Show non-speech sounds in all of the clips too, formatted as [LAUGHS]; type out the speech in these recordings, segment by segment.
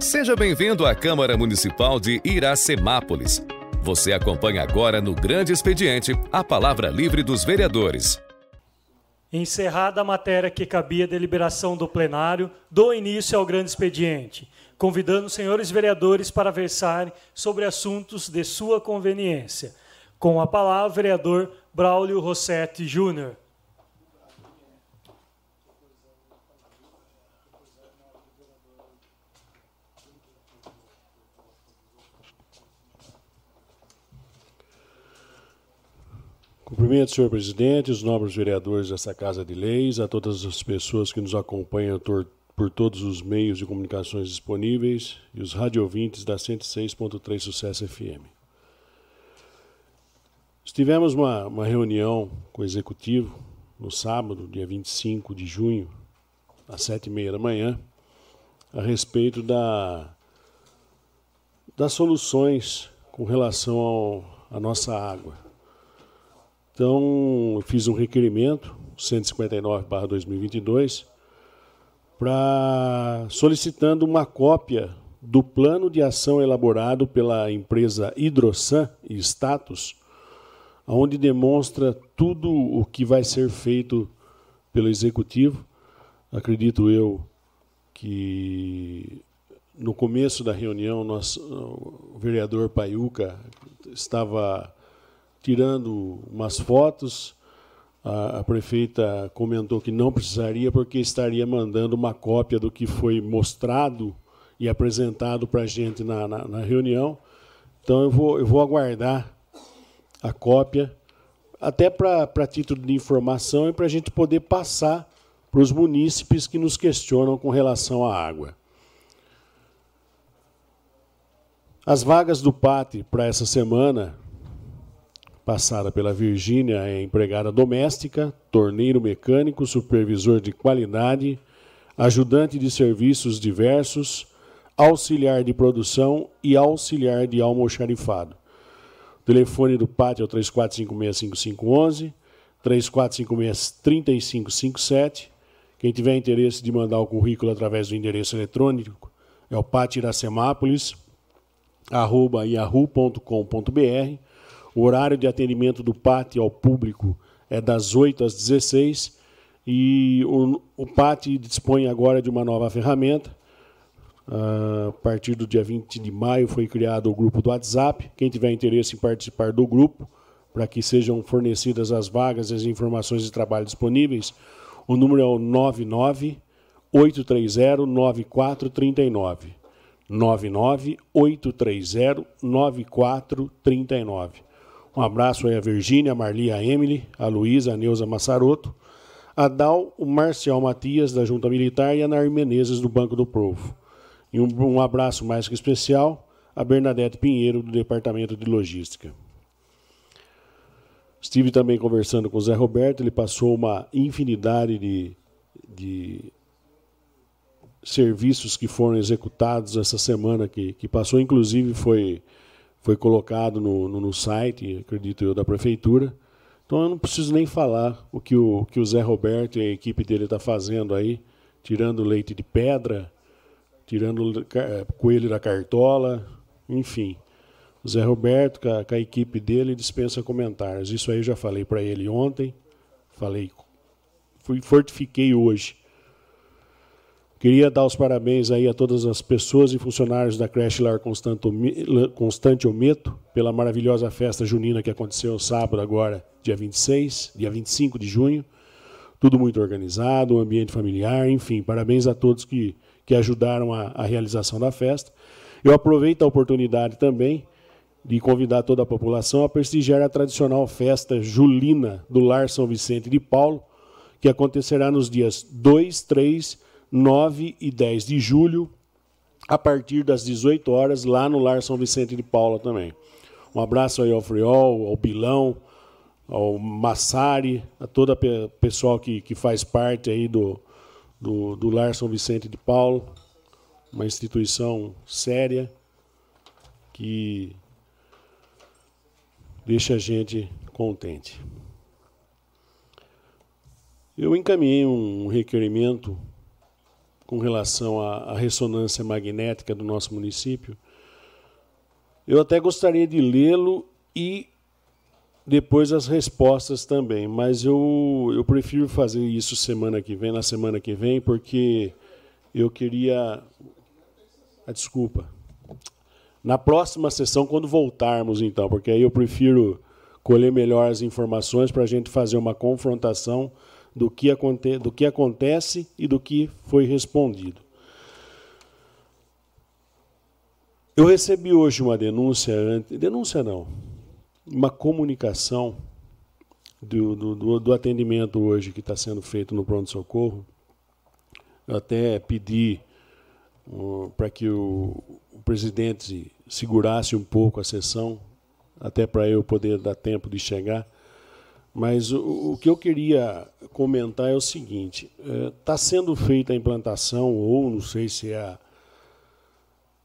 Seja bem-vindo à Câmara Municipal de Iracemápolis. Você acompanha agora no Grande Expediente a palavra livre dos vereadores. Encerrada a matéria que cabia deliberação do plenário, dou início ao grande expediente, convidando os senhores vereadores para versarem sobre assuntos de sua conveniência. Com a palavra, o vereador Braulio Rossetti Júnior. Cumprimento, senhor presidente, os nobres vereadores dessa Casa de Leis, a todas as pessoas que nos acompanham por todos os meios de comunicações disponíveis e os radiovintes da 106.3 Sucesso FM. Estivemos uma, uma reunião com o executivo no sábado, dia 25 de junho, às sete e meia da manhã, a respeito da, das soluções com relação à nossa água então, eu fiz um requerimento, 159/2022, para solicitando uma cópia do plano de ação elaborado pela empresa Hidrosan e Status, onde demonstra tudo o que vai ser feito pelo executivo. Acredito eu que no começo da reunião, nós, o vereador Paiuca estava tirando umas fotos. A, a, prefeita comentou que não precisaria, porque estaria mandando uma cópia do que foi mostrado e apresentado para a gente na, na, na, reunião. Então, eu vou, eu vou aguardar a cópia, até para título de informação e para a gente poder passar para os munícipes que nos questionam com relação à água. As vagas do PAT para essa semana passada pela Virgínia é empregada doméstica, torneiro mecânico, supervisor de qualidade, ajudante de serviços diversos, auxiliar de produção e auxiliar de almoxarifado. O telefone do pátio é o 34565511, 34563557. Quem tiver interesse de mandar o currículo através do endereço eletrônico é o patiracemápolis@yahoo.com.br o horário de atendimento do pátio ao público é das 8 às 16 e o, o pátio dispõe agora de uma nova ferramenta. Uh, a partir do dia 20 de maio foi criado o grupo do WhatsApp. Quem tiver interesse em participar do grupo, para que sejam fornecidas as vagas e as informações de trabalho disponíveis, o número é o 99 830 9439. 99 830 9439. Um abraço aí a Virgínia, a Marli, a Emily, a Luísa, a Neuza Massaroto, a Dal, o Marcial Matias, da Junta Militar, e a Nair Menezes, do Banco do Provo. E um, um abraço mais que especial a Bernadette Pinheiro, do Departamento de Logística. Estive também conversando com o Zé Roberto, ele passou uma infinidade de, de serviços que foram executados essa semana que, que passou, inclusive foi foi colocado no, no, no, site, acredito eu, da prefeitura. Então eu não preciso nem falar o que o, que o Zé Roberto e a equipe dele está fazendo aí, tirando leite de pedra, tirando é, coelho da cartola, enfim. O Zé Roberto, com a, com a equipe dele, dispensa comentários. Isso aí eu já falei para ele ontem, falei, fui, fortifiquei hoje. Queria dar os parabéns aí a todas as pessoas e funcionários da creche Lar Constante Ometo pela maravilhosa festa junina que aconteceu sábado agora, dia 26, dia 25 de junho. Tudo muito organizado, um ambiente familiar, enfim, parabéns a todos que, que ajudaram a, a realização da festa. Eu aproveito a oportunidade também de convidar toda a população a prestigiar a tradicional festa julina do Lar São Vicente de Paulo, que acontecerá nos dias 2, 3 9 e 10 de julho, a partir das 18 horas, lá no Lar São Vicente de Paula também. Um abraço aí ao Friol, ao Bilão, ao Massari, a todo o pessoal que, que faz parte aí do, do, do Lar São Vicente de Paulo, uma instituição séria que deixa a gente contente. Eu encaminhei um requerimento com relação à, à ressonância magnética do nosso município. Eu até gostaria de lê-lo e depois as respostas também, mas eu, eu prefiro fazer isso semana que vem, na semana que vem, porque eu queria. Ah, desculpa. Na próxima sessão, quando voltarmos, então, porque aí eu prefiro colher melhor as informações para a gente fazer uma confrontação do que, aconte do que acontece e do que foi respondido. Eu recebi hoje uma denúncia, denúncia não, uma comunicação do, do, do atendimento hoje que está sendo feito no pronto-socorro. Eu até pedi uh, para que o, o presidente segurasse um pouco a sessão, até para eu poder dar tempo de chegar. Mas o, o, que eu queria comentar é o seguinte: está é, sendo feita a implantação, ou não sei se é a,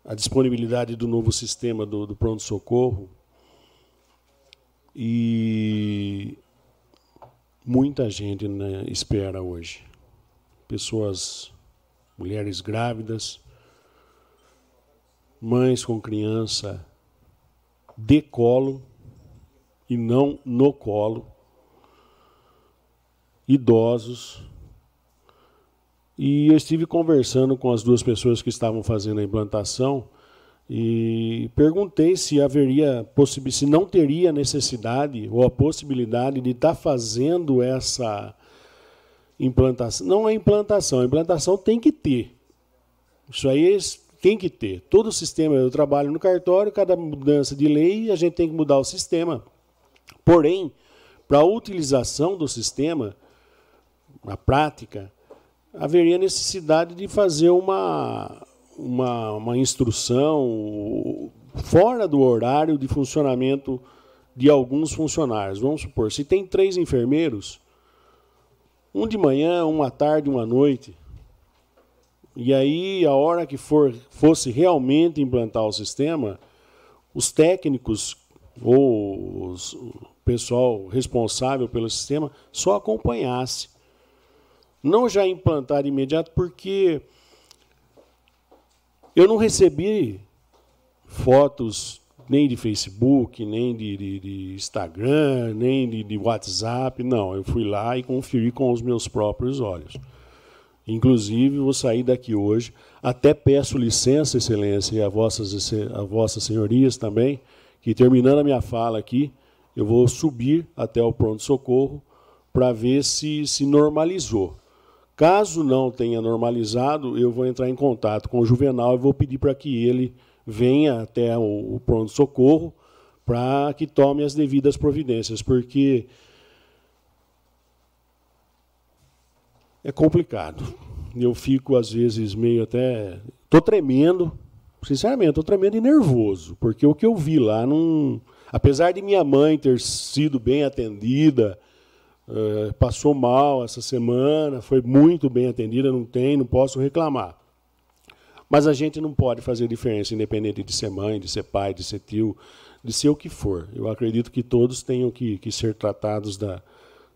a disponibilidade do novo sistema do, do pronto-socorro, e muita gente né, espera hoje. Pessoas, mulheres grávidas, mães com criança de colo e não no colo idosos. E eu estive conversando com as duas pessoas que estavam fazendo a implantação e perguntei se haveria se não teria necessidade ou a possibilidade de estar tá fazendo essa implantação. Não é implantação, a implantação tem que ter. Isso aí tem que ter. Todo o sistema, eu trabalho no cartório, cada mudança de lei, a gente tem que mudar o sistema. Porém, para a utilização do sistema, na prática, haveria necessidade de fazer uma, uma, uma instrução fora do horário de funcionamento de alguns funcionários. Vamos supor, se tem três enfermeiros, um de manhã, um à tarde, um à noite, e aí a hora que for fosse realmente implantar o sistema, os técnicos ou os, o pessoal responsável pelo sistema só acompanhasse não já implantar imediato, porque eu não recebi fotos nem de Facebook, nem de, de, de Instagram, nem de, de, WhatsApp. Não, eu fui lá e conferi com os meus próprios olhos. Inclusive, vou sair daqui hoje. Até peço licença, Excelência, e a vossas, a vossas senhorias também, que terminando a minha fala aqui, eu vou subir até o pronto-socorro para ver se se normalizou. Caso não tenha normalizado, eu vou entrar em contato com o Juvenal e vou pedir para que ele venha até o pronto-socorro para que tome as devidas providências, porque é complicado. Eu fico, às vezes, meio até. Estou tremendo, sinceramente, estou tremendo e nervoso, porque o que eu vi lá não. Apesar de minha mãe ter sido bem atendida, Uh, passou mal essa semana, foi muito bem atendida, não tem, não posso reclamar. Mas a gente não pode fazer diferença, independente de ser mãe, de ser pai, de ser tio, de ser o que for. Eu acredito que todos tenham que, que ser tratados da,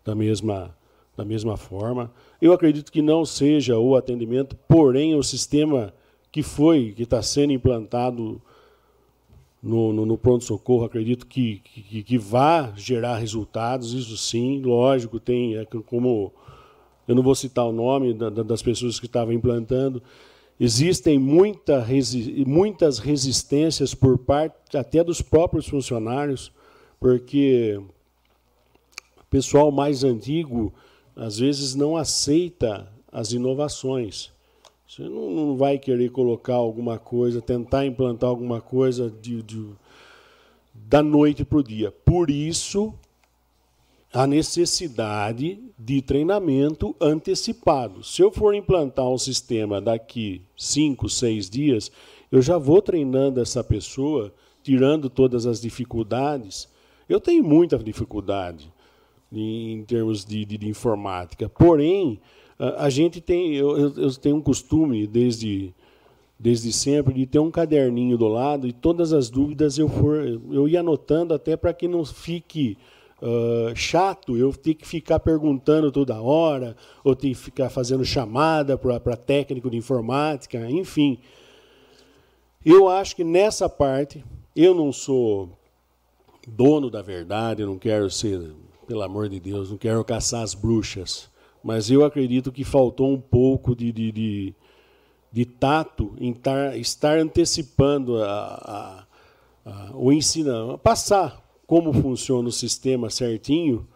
da, mesma, da mesma forma. Eu acredito que não seja o atendimento, porém o sistema que foi, que está sendo implantado no, no, no pronto-socorro, acredito que, que, que vá gerar resultados, isso sim, lógico, tem, é como eu não vou citar o nome da, das pessoas que estavam implantando, existem muita, muitas resistências por parte até dos próprios funcionários, porque o pessoal mais antigo às vezes não aceita as inovações. Você não, não vai querer colocar alguma coisa, tentar implantar alguma coisa de, de da noite para o dia. Por isso, a necessidade de treinamento antecipado. Se eu for implantar um sistema daqui cinco, seis dias, eu já vou treinando essa pessoa, tirando todas as dificuldades. Eu tenho muita dificuldade em termos de, de, de informática, porém a gente tem, eu, eu tenho um costume desde desde sempre de ter um caderninho do lado e todas as dúvidas eu for eu ia anotando até para que não fique uh, chato eu ter que ficar perguntando toda hora, ou ter que ficar fazendo chamada para técnico de informática, enfim. Eu acho que nessa parte, eu não sou dono da verdade, eu não quero ser, pelo amor de Deus, não quero caçar as bruxas, mas eu acredito que faltou um pouco de, de, de, de tato em tar, estar antecipando a, a, a, o ensino, passar como funciona o sistema certinho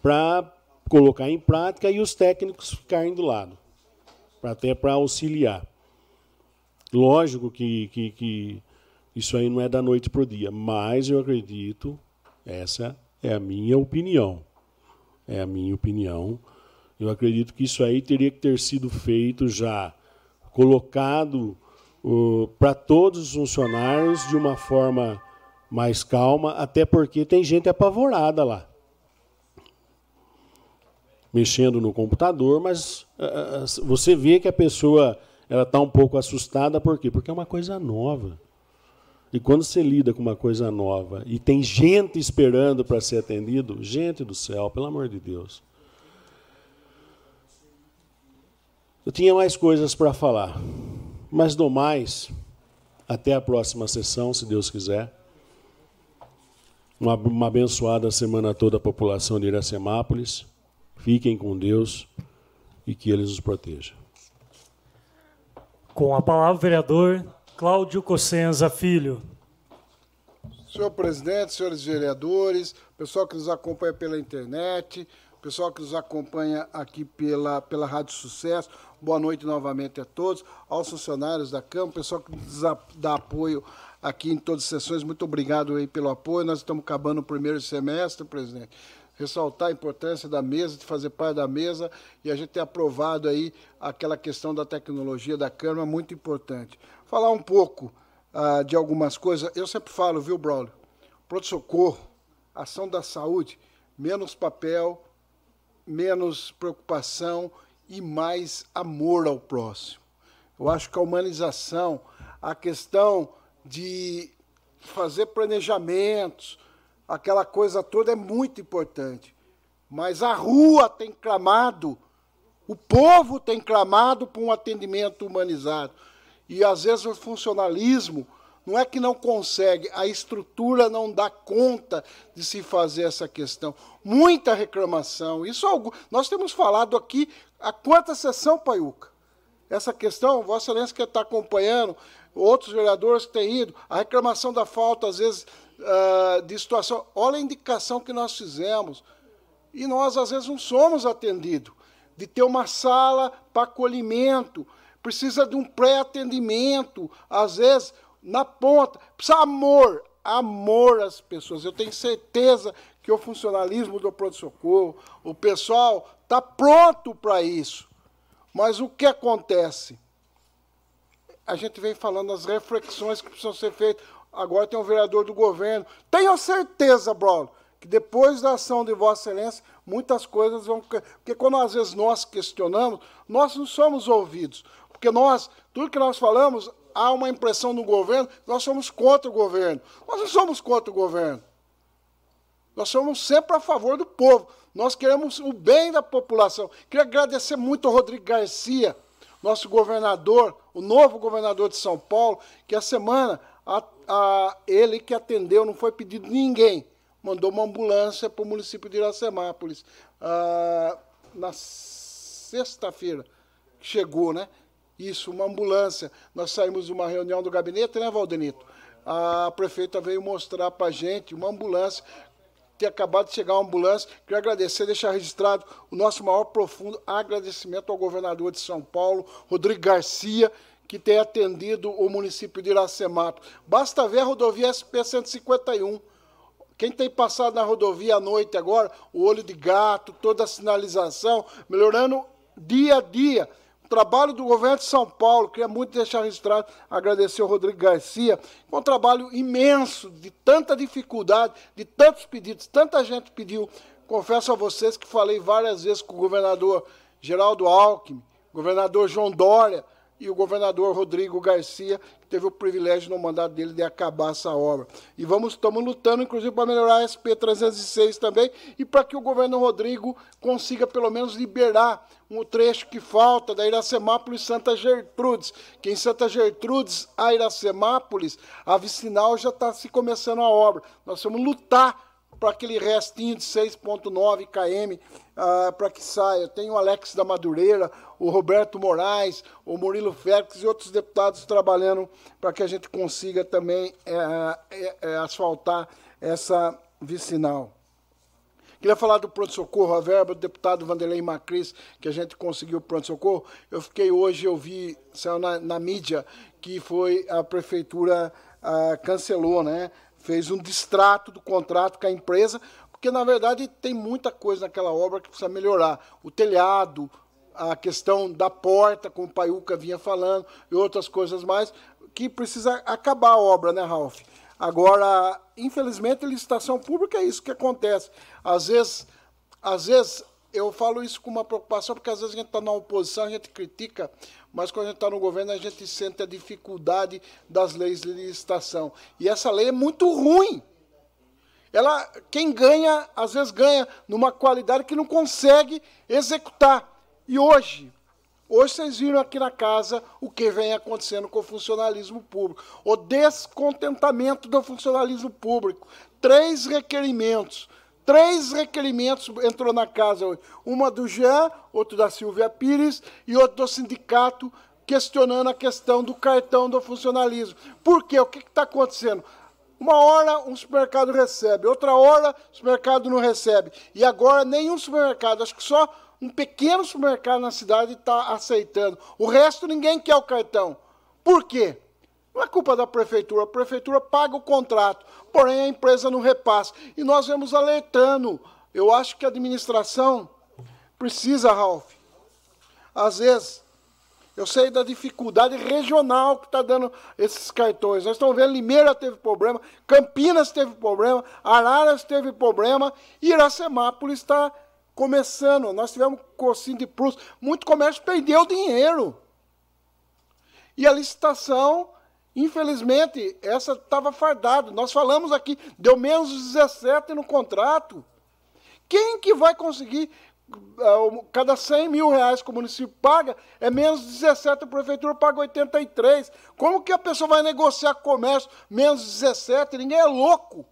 para colocar em prática e os técnicos ficarem do lado, até para auxiliar. Lógico que, que, que isso aí não é da noite para o dia, mas eu acredito, essa é a minha opinião. É a minha opinião. Eu acredito que isso aí teria que ter sido feito já, colocado uh, para todos os funcionários de uma forma mais calma, até porque tem gente apavorada lá. Mexendo no computador, mas uh, você vê que a pessoa ela está um pouco assustada, por quê? Porque é uma coisa nova. E quando você lida com uma coisa nova e tem gente esperando para ser atendido, gente do céu, pelo amor de Deus. Eu tinha mais coisas para falar, mas do mais, até a próxima sessão, se Deus quiser. Uma, uma abençoada semana toda a população de Iracemápolis. Fiquem com Deus e que Ele nos proteja. Com a palavra, vereador Cláudio Cossenza Filho. Senhor presidente, senhores vereadores, pessoal que nos acompanha pela internet, pessoal que nos acompanha aqui pela, pela Rádio Sucesso, boa noite novamente a todos, aos funcionários da Câmara, pessoal que nos dá apoio aqui em todas as sessões, muito obrigado aí pelo apoio. Nós estamos acabando o primeiro semestre, presidente. Ressaltar a importância da mesa, de fazer parte da mesa e a gente ter aprovado aí aquela questão da tecnologia da Câmara, muito importante. Falar um pouco ah, de algumas coisas. Eu sempre falo, viu, Braulio? Pronto-socorro, ação da saúde, menos papel, menos preocupação e mais amor ao próximo. Eu acho que a humanização, a questão de fazer planejamentos, aquela coisa toda é muito importante. Mas a rua tem clamado, o povo tem clamado por um atendimento humanizado. E às vezes o funcionalismo não é que não consegue, a estrutura não dá conta de se fazer essa questão. Muita reclamação. Isso nós temos falado aqui a quanta sessão, Paiuca? Essa questão, Vossa Excelência que está acompanhando, outros vereadores que têm ido, a reclamação da falta, às vezes, uh, de situação. Olha a indicação que nós fizemos. E nós, às vezes, não somos atendidos. De ter uma sala para acolhimento, precisa de um pré-atendimento, às vezes na ponta, precisa amor, amor às pessoas. Eu tenho certeza que o funcionalismo do pronto-socorro, o pessoal está pronto para isso. Mas o que acontece? A gente vem falando as reflexões que precisam ser feitas. Agora tem um vereador do governo. Tenho certeza, Bruno, que depois da ação de Vossa Excelência, muitas coisas vão. Porque quando às vezes nós questionamos, nós não somos ouvidos. Porque nós, tudo que nós falamos, há uma impressão no governo, nós somos contra o governo. Nós não somos contra o governo. Nós somos sempre a favor do povo. Nós queremos o bem da população. Queria agradecer muito ao Rodrigo Garcia, nosso governador, o novo governador de São Paulo, que a semana a, a, ele que atendeu, não foi pedido ninguém, mandou uma ambulância para o município de Iracemápolis. Ah, na sexta-feira chegou, né? Isso, uma ambulância. Nós saímos de uma reunião do gabinete, né, Valdenito? A prefeita veio mostrar para a gente uma ambulância ter acabado de chegar uma ambulância. Queria agradecer, deixar registrado o nosso maior profundo agradecimento ao governador de São Paulo, Rodrigo Garcia, que tem atendido o município de Iracemato. Basta ver a rodovia SP-151. Quem tem passado na rodovia à noite agora, o olho de gato, toda a sinalização, melhorando dia a dia trabalho do governo de São Paulo, queria muito deixar registrado, agradecer ao Rodrigo Garcia, foi um trabalho imenso, de tanta dificuldade, de tantos pedidos, tanta gente pediu. Confesso a vocês que falei várias vezes com o governador Geraldo Alckmin, governador João Dória, e o governador Rodrigo Garcia, que teve o privilégio no mandato dele de acabar essa obra. E vamos estamos lutando, inclusive, para melhorar a SP 306 também e para que o governo Rodrigo consiga pelo menos liberar um trecho que falta da Iracemápolis Santa Gertrudes, que em Santa Gertrudes a Iracemápolis, a vicinal já está se começando a obra. Nós vamos lutar para aquele restinho de 6,9 km uh, para que saia. Tem o Alex da Madureira, o Roberto Moraes, o Murilo Félix e outros deputados trabalhando para que a gente consiga também é, é, asfaltar essa vicinal. Queria falar do pronto-socorro, a verba do deputado Vanderlei Macris, que a gente conseguiu o pronto-socorro. Eu fiquei hoje, eu vi, saiu na, na mídia, que foi a prefeitura ah, cancelou, né? Fez um distrato do contrato com a empresa, porque na verdade tem muita coisa naquela obra que precisa melhorar. O telhado, a questão da porta, como o Paiuca vinha falando, e outras coisas mais, que precisa acabar a obra, né, Ralf? Agora, infelizmente, a licitação pública é isso que acontece. Às vezes, às vezes eu falo isso com uma preocupação, porque às vezes a gente está na oposição, a gente critica, mas quando a gente está no governo, a gente sente a dificuldade das leis de licitação. E essa lei é muito ruim. Ela, quem ganha, às vezes ganha numa qualidade que não consegue executar. E hoje, hoje vocês viram aqui na casa o que vem acontecendo com o funcionalismo público. O descontentamento do funcionalismo público. Três requerimentos Três requerimentos entrou na casa hoje. Uma do Jean, outro da Silvia Pires e outro do sindicato questionando a questão do cartão do funcionalismo. Por quê? O que está acontecendo? Uma hora um supermercado recebe, outra hora o supermercado não recebe. E agora nenhum supermercado, acho que só um pequeno supermercado na cidade está aceitando. O resto ninguém quer o cartão. Por quê? Não é culpa da prefeitura, a prefeitura paga o contrato, porém a empresa não repassa. E nós vemos alertando. Eu acho que a administração precisa, Ralph. Às vezes, eu sei da dificuldade regional que está dando esses cartões. Nós estamos vendo, Limeira teve problema, Campinas teve problema, Araras teve problema, Iracemápolis está começando. Nós tivemos Cocinho de Prus, muito comércio perdeu dinheiro. E a licitação Infelizmente, essa estava fardada. Nós falamos aqui, deu menos 17 no contrato. Quem que vai conseguir, uh, cada 100 mil reais que o município paga, é menos 17, a prefeitura paga 83. Como que a pessoa vai negociar comércio menos 17? Ninguém é louco.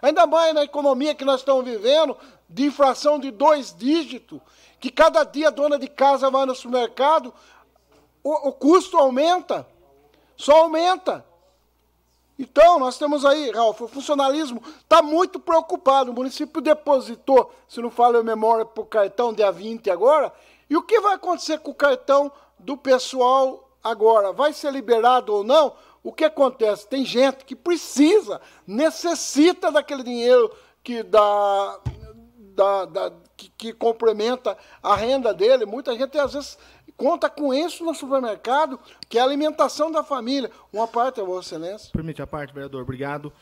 Ainda mais na economia que nós estamos vivendo, de inflação de dois dígitos, que cada dia a dona de casa vai no supermercado, o, o custo aumenta. Só aumenta. Então, nós temos aí, Ralf, o funcionalismo está muito preocupado. O município depositou, se não falo a memória, para o cartão dia 20 agora. E o que vai acontecer com o cartão do pessoal agora? Vai ser liberado ou não? O que acontece? Tem gente que precisa, necessita daquele dinheiro que dá, da, da, que, que, complementa a renda dele. Muita gente, às vezes, conta com isso no supermercado, que é a alimentação da família. Uma parte, Vossa Excelência. Permite a parte, vereador, obrigado.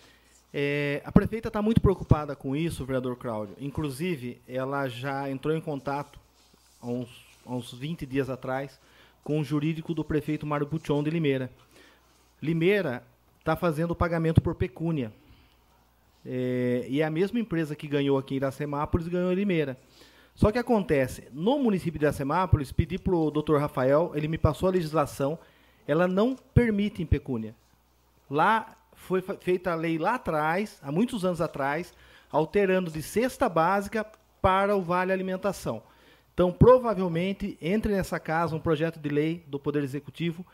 É, a prefeita está muito preocupada com isso, vereador Cláudio. Inclusive, ela já entrou em contato há uns, há uns 20 dias atrás com o jurídico do prefeito Mário Buchon de Limeira. Limeira está fazendo o pagamento por pecúnia. É, e é a mesma empresa que ganhou aqui em Iracemápolis ganhou em Limeira. Só que acontece, no município de Iracemápolis, pedi para o doutor Rafael, ele me passou a legislação, ela não permite pecúnia. Lá foi feita a lei lá atrás, há muitos anos atrás, alterando de cesta básica para o vale alimentação. Então, provavelmente, entre nessa casa um projeto de lei do Poder Executivo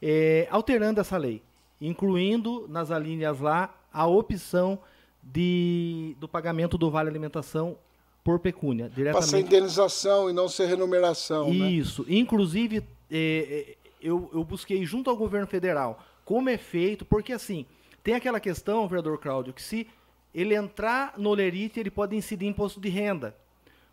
é, alterando essa lei, incluindo nas alíneas lá a opção de, do pagamento do vale alimentação por pecúnia. Diretamente. Para ser indenização e não ser remuneração. Né? Isso. Né? Inclusive, é, eu, eu busquei junto ao governo federal como é feito, porque assim, tem aquela questão, vereador Cláudio, que se ele entrar no Lerite, ele pode incidir imposto de renda.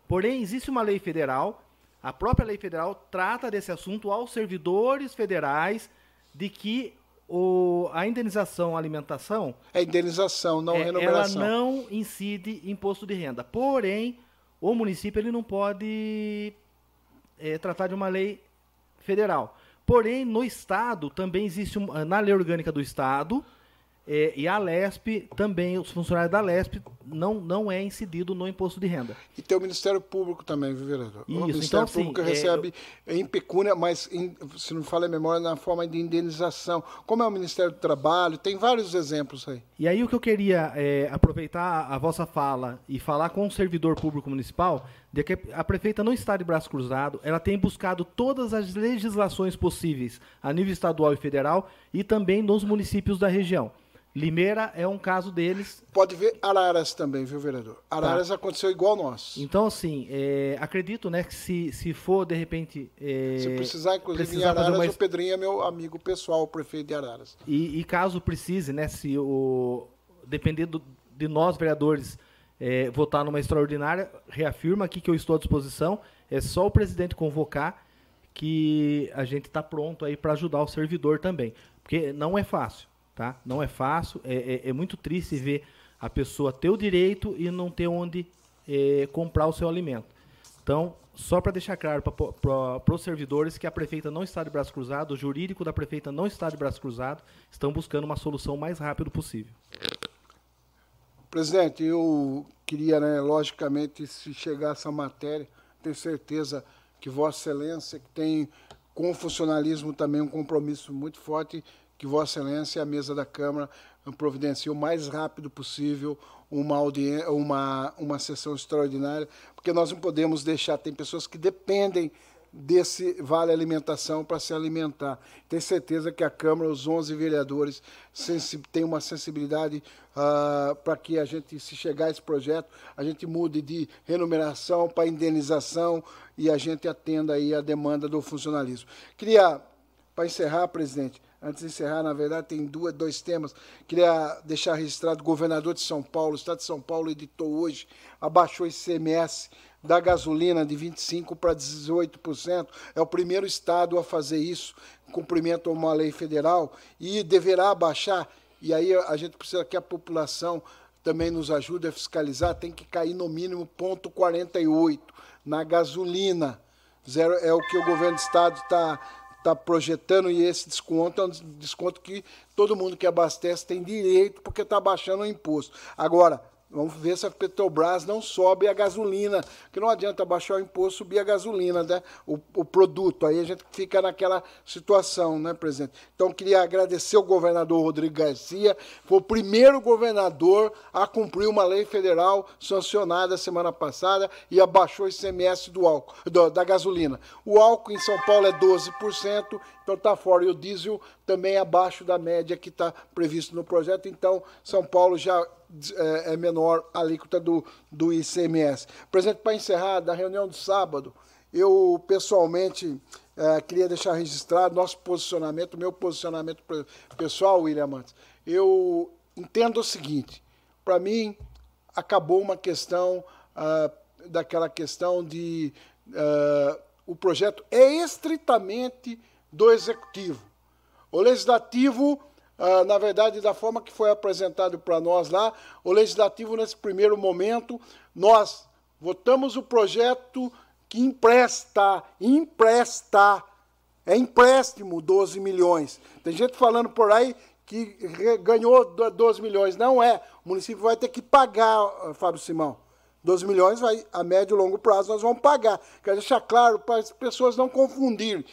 Porém, existe uma lei federal, a própria lei federal trata desse assunto aos servidores federais de que o, a indenização alimentação. É indenização, não é, remuneração. Ela não incide imposto de renda. Porém, o município ele não pode é, tratar de uma lei federal. Porém, no Estado também existe, um, na lei orgânica do Estado, é, e a LESP também, os funcionários da LESP não, não é incidido no imposto de renda. E tem o Ministério Público também, viu, vereador? Isso, o Ministério então, assim, Público é, recebe em pecúnia, mas, em, se não fala a memória, na forma de indenização. Como é o Ministério do Trabalho, tem vários exemplos aí. E aí o que eu queria é, aproveitar a vossa fala e falar com o servidor público municipal, de que a prefeita não está de braço cruzado, ela tem buscado todas as legislações possíveis a nível estadual e federal e também nos municípios da região. Limeira é um caso deles. Pode ver Araras também, viu, vereador? Araras tá. aconteceu igual nós. Então, assim, é, acredito, né, que se, se for, de repente... É, se precisar, inclusive, precisar em Araras, uma... o Pedrinho é meu amigo pessoal, o prefeito de Araras. E, e caso precise, né, se o... Dependendo de nós, vereadores, é, votar numa extraordinária, reafirma aqui que eu estou à disposição. É só o presidente convocar que a gente está pronto aí para ajudar o servidor também. Porque não é fácil tá? Não é fácil, é, é, é muito triste ver a pessoa ter o direito e não ter onde é, comprar o seu alimento. Então, só para deixar claro para os servidores que a prefeita não está de braço cruzado, o jurídico da prefeita não está de braço cruzado, estão buscando uma solução o mais rápido possível. Presidente, eu queria, né, logicamente, se chegar essa matéria, tenho certeza que Vossa Excelência, que tem com o funcionalismo também um compromisso muito forte, que Vossa Excelência e a mesa da Câmara providenciem o mais rápido possível uma, uma, uma sessão extraordinária, porque nós não podemos deixar, tem pessoas que dependem desse vale alimentação para se alimentar. Tenho certeza que a Câmara, os 11 vereadores, têm uma sensibilidade uh, para que a gente, se chegar a esse projeto, a gente mude de remuneração para indenização e a gente atenda aí a demanda do funcionalismo. Queria, para encerrar, presidente, Antes de encerrar, na verdade, tem duas, dois temas. Queria deixar registrado: o governador de São Paulo, o Estado de São Paulo editou hoje, abaixou o ICMS da gasolina de 25% para 18%. É o primeiro Estado a fazer isso, cumprimento a uma lei federal, e deverá abaixar. E aí a gente precisa que a população também nos ajude a fiscalizar, tem que cair no mínimo ponto 48 na gasolina. Zero é o que o governo do estado está está projetando e esse desconto é um desconto que todo mundo que abastece tem direito porque está baixando o imposto. Agora, Vamos ver se a Petrobras não sobe a gasolina, que não adianta baixar o imposto, subir a gasolina, né? o, o produto. Aí a gente fica naquela situação, né, presidente? Então, queria agradecer ao governador Rodrigo Garcia, foi o primeiro governador a cumprir uma lei federal sancionada semana passada e abaixou o ICMS do álcool, do, da gasolina. O álcool em São Paulo é 12%, então está fora. E o diesel também abaixo da média que está previsto no projeto. Então, São Paulo já é, é menor a alíquota do, do ICMS. Presidente, para encerrar, da reunião de sábado, eu pessoalmente é, queria deixar registrado nosso posicionamento, meu posicionamento pessoal, William Mantes. Eu entendo o seguinte: para mim, acabou uma questão ah, daquela questão de. Ah, o projeto é estritamente do executivo. O legislativo, ah, na verdade, da forma que foi apresentado para nós lá, o legislativo, nesse primeiro momento, nós votamos o projeto que empresta, empresta, é empréstimo 12 milhões. Tem gente falando por aí que ganhou 12 milhões. Não é. O município vai ter que pagar, Fábio Simão. 12 milhões, vai, a médio e longo prazo, nós vamos pagar. Quero deixar claro para as pessoas não confundirem.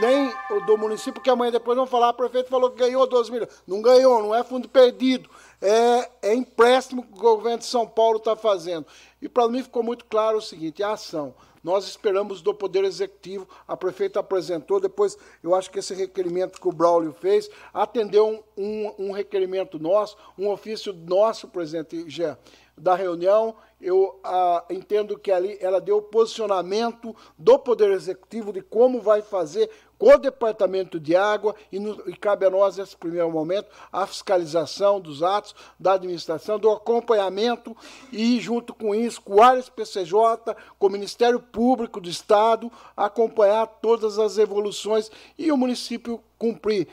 Nem o do município, porque amanhã depois vão falar, o prefeito falou que ganhou 12 milhões. Não ganhou, não é fundo perdido. É, é empréstimo que o governo de São Paulo está fazendo. E para mim ficou muito claro o seguinte: a ação. Nós esperamos do Poder Executivo, a prefeita apresentou, depois eu acho que esse requerimento que o Braulio fez atendeu um, um, um requerimento nosso, um ofício nosso, presidente Gé, da reunião, eu ah, entendo que ali ela deu o posicionamento do Poder Executivo de como vai fazer com o Departamento de Água e, no, e, cabe a nós, nesse primeiro momento, a fiscalização dos atos da administração, do acompanhamento e, junto com isso, com o Ares PCJ, com o Ministério Público do Estado, acompanhar todas as evoluções e o município cumprir,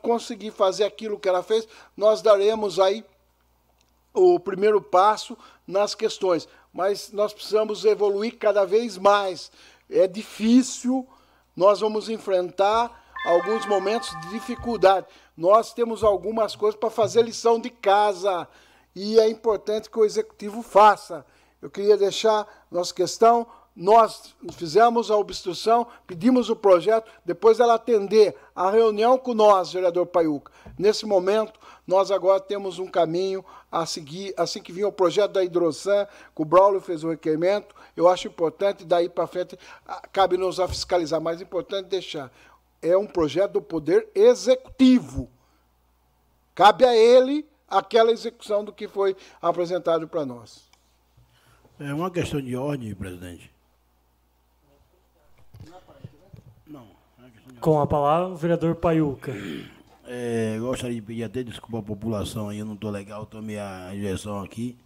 conseguir fazer aquilo que ela fez, nós daremos aí o primeiro passo nas questões, mas nós precisamos evoluir cada vez mais. É difícil, nós vamos enfrentar alguns momentos de dificuldade. Nós temos algumas coisas para fazer lição de casa e é importante que o executivo faça. Eu queria deixar nossa questão. Nós fizemos a obstrução, pedimos o projeto, depois ela atender a reunião com nós, vereador Paiuca. Nesse momento, nós agora temos um caminho a seguir, assim que vinha o projeto da Hidrosan, que o Braulio fez o requerimento, eu acho importante, daí para frente, cabe-nos a fiscalizar, mas é importante deixar, é um projeto do Poder Executivo. Cabe a ele aquela execução do que foi apresentado para nós. É uma questão de ordem, presidente. Não. É Com a palavra, o vereador Paiuca. É, gostaria de pedir até desculpa à população aí, eu não estou legal, tomei a injeção aqui.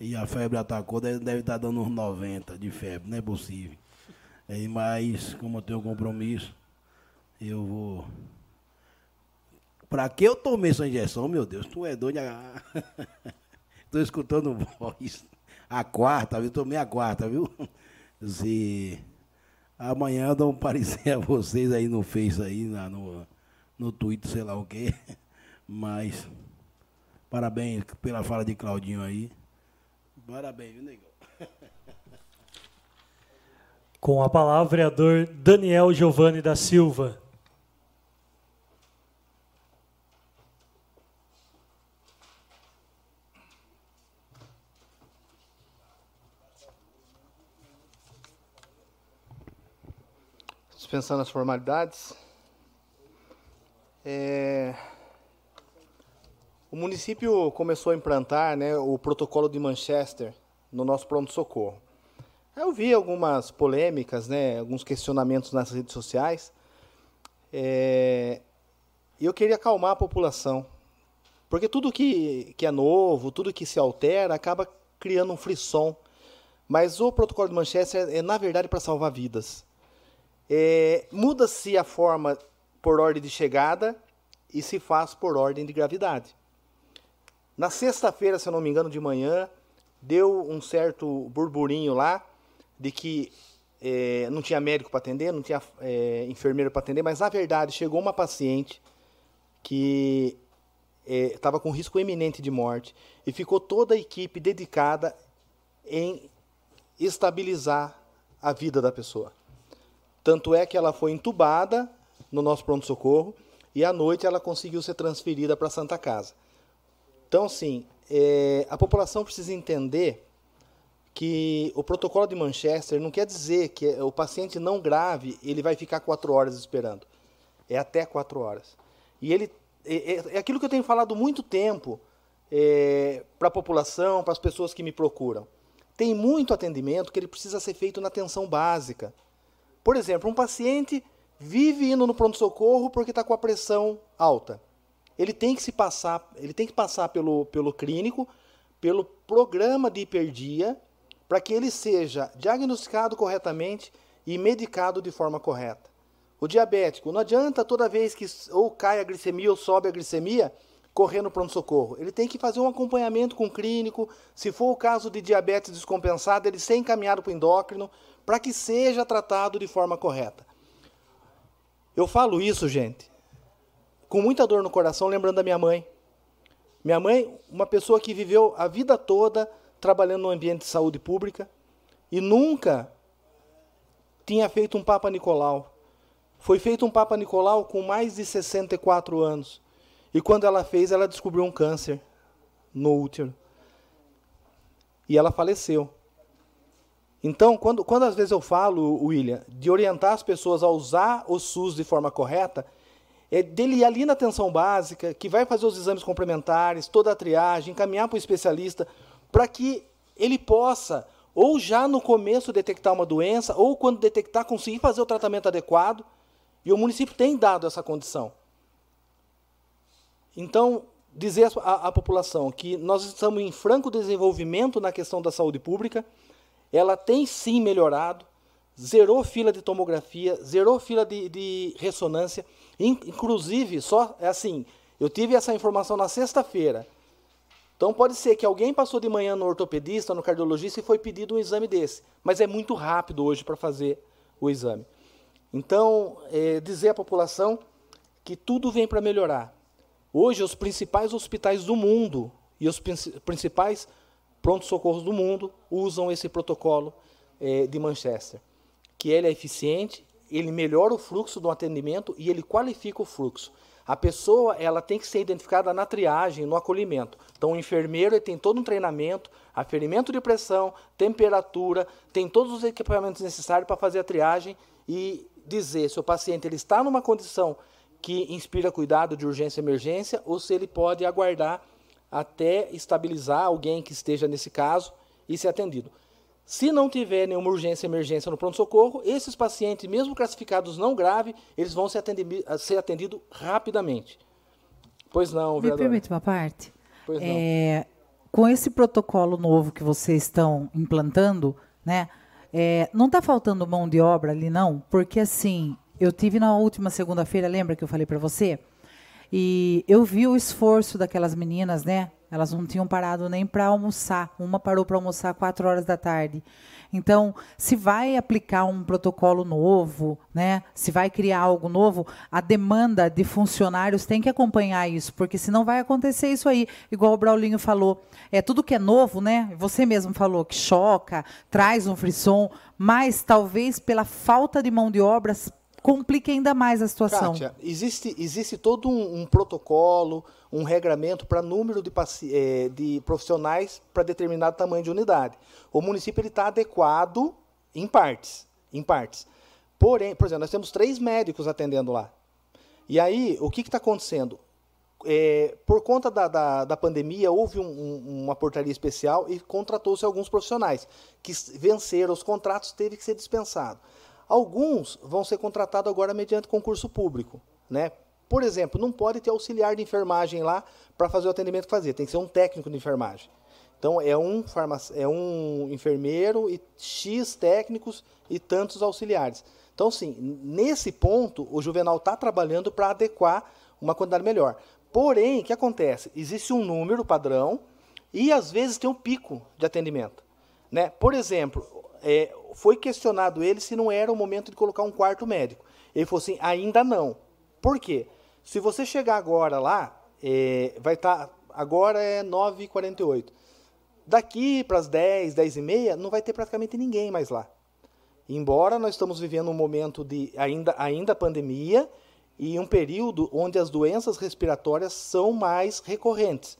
E a febre atacou, deve, deve estar tá dando uns 90 de febre, não é possível. É, mas, como eu tenho compromisso, eu vou Pra que eu tomei essa injeção, meu Deus? Tu é doido. [LAUGHS] Tô escutando voz. A quarta, viu? Tomei a quarta, viu? [LAUGHS] Se amanhã eu dou um [LAUGHS] parecer a vocês aí no Face aí, na, no, no Twitter, sei lá o quê. [LAUGHS] Mas parabéns pela fala de Claudinho aí. Parabéns, viu, negão? [LAUGHS] Com a palavra, vereador Daniel Giovanni da Silva. dispensando as formalidades. É... O município começou a implantar né, o protocolo de Manchester no nosso pronto-socorro. Eu vi algumas polêmicas, né, alguns questionamentos nas redes sociais. É... E eu queria acalmar a população. Porque tudo que, que é novo, tudo que se altera, acaba criando um frisson. Mas o protocolo de Manchester é, na verdade, para salvar vidas. É, Muda-se a forma por ordem de chegada e se faz por ordem de gravidade. Na sexta-feira, se eu não me engano, de manhã, deu um certo burburinho lá de que é, não tinha médico para atender, não tinha é, enfermeiro para atender, mas na verdade chegou uma paciente que estava é, com risco iminente de morte e ficou toda a equipe dedicada em estabilizar a vida da pessoa. Tanto é que ela foi entubada no nosso pronto-socorro e à noite ela conseguiu ser transferida para a Santa Casa. Então, sim, é, a população precisa entender que o protocolo de Manchester não quer dizer que o paciente não grave ele vai ficar quatro horas esperando. É até quatro horas. E ele é, é, é aquilo que eu tenho falado muito tempo é, para a população, para as pessoas que me procuram. Tem muito atendimento que ele precisa ser feito na atenção básica. Por exemplo, um paciente vive indo no pronto-socorro porque está com a pressão alta. Ele tem que se passar, ele tem que passar pelo, pelo clínico, pelo programa de hiperdia, para que ele seja diagnosticado corretamente e medicado de forma correta. O diabético, não adianta toda vez que ou cai a glicemia ou sobe a glicemia, correr no pronto-socorro. Ele tem que fazer um acompanhamento com o clínico. Se for o caso de diabetes descompensada, ele ser encaminhado para o endócrino, para que seja tratado de forma correta. Eu falo isso, gente, com muita dor no coração, lembrando da minha mãe. Minha mãe, uma pessoa que viveu a vida toda trabalhando no ambiente de saúde pública e nunca tinha feito um Papa Nicolau. Foi feito um Papa Nicolau com mais de 64 anos. E quando ela fez, ela descobriu um câncer no útero. E ela faleceu. Então, quando, quando às vezes eu falo, William, de orientar as pessoas a usar o SUS de forma correta, é dele ir ali na atenção básica, que vai fazer os exames complementares, toda a triagem, encaminhar para o especialista, para que ele possa, ou já no começo, detectar uma doença, ou quando detectar, conseguir fazer o tratamento adequado. E o município tem dado essa condição. Então, dizer à, população que nós estamos em franco desenvolvimento na questão da saúde pública, ela tem sim melhorado, zerou fila de tomografia, zerou fila de, de ressonância, inclusive, só é assim, eu tive essa informação na sexta-feira. Então pode ser que alguém passou de manhã no ortopedista, no cardiologista e foi pedido um exame desse, mas é muito rápido hoje para fazer o exame. Então, é, dizer à população que tudo vem para melhorar. Hoje, os principais hospitais do mundo e os principais pronto-socorros do mundo usam esse protocolo é, de Manchester, que ele é eficiente, ele melhora o fluxo do atendimento e ele qualifica o fluxo. A pessoa ela tem que ser identificada na triagem, no acolhimento. Então, o enfermeiro tem todo um treinamento, aferimento de pressão, temperatura, tem todos os equipamentos necessários para fazer a triagem e dizer se o paciente ele está numa condição que inspira cuidado de urgência e emergência ou se ele pode aguardar até estabilizar alguém que esteja nesse caso e ser atendido. Se não tiver nenhuma urgência emergência no pronto-socorro, esses pacientes, mesmo classificados não grave, eles vão ser, atendi ser atendidos rapidamente. Pois não, Me permite uma parte? Pois não. É, com esse protocolo novo que vocês estão implantando, né, é, não está faltando mão de obra ali, não? Porque, assim, eu tive na última segunda-feira, lembra que eu falei para você? E eu vi o esforço daquelas meninas, né? Elas não tinham parado nem para almoçar. Uma parou para almoçar quatro horas da tarde. Então, se vai aplicar um protocolo novo, né? Se vai criar algo novo, a demanda de funcionários tem que acompanhar isso, porque senão vai acontecer isso aí, igual o Braulinho falou. É tudo que é novo, né? Você mesmo falou que choca, traz um frisson, mas talvez pela falta de mão de obras complique ainda mais a situação. Kátia, existe, existe todo um, um protocolo, um regramento para número de, é, de profissionais para determinado tamanho de unidade. O município está adequado em partes, em partes. Porém, por exemplo, nós temos três médicos atendendo lá. E aí, o que está acontecendo? É, por conta da, da, da pandemia, houve um, um, uma portaria especial e contratou-se alguns profissionais que venceram os contratos, teve que ser dispensado. Alguns vão ser contratados agora mediante concurso público. Né? Por exemplo, não pode ter auxiliar de enfermagem lá para fazer o atendimento que fazer, tem que ser um técnico de enfermagem. Então é um, farmac... é um enfermeiro e X técnicos e tantos auxiliares. Então, sim, nesse ponto, o Juvenal está trabalhando para adequar uma quantidade melhor. Porém, o que acontece? Existe um número padrão e às vezes tem um pico de atendimento. Né? Por exemplo, é, foi questionado ele se não era o momento de colocar um quarto médico. Ele falou assim: ainda não. Por quê? Se você chegar agora lá, é, vai estar. Tá, agora é 9h48. Daqui para as 10, 10 e meia, não vai ter praticamente ninguém mais lá. Embora nós estamos vivendo um momento de ainda, ainda pandemia e um período onde as doenças respiratórias são mais recorrentes.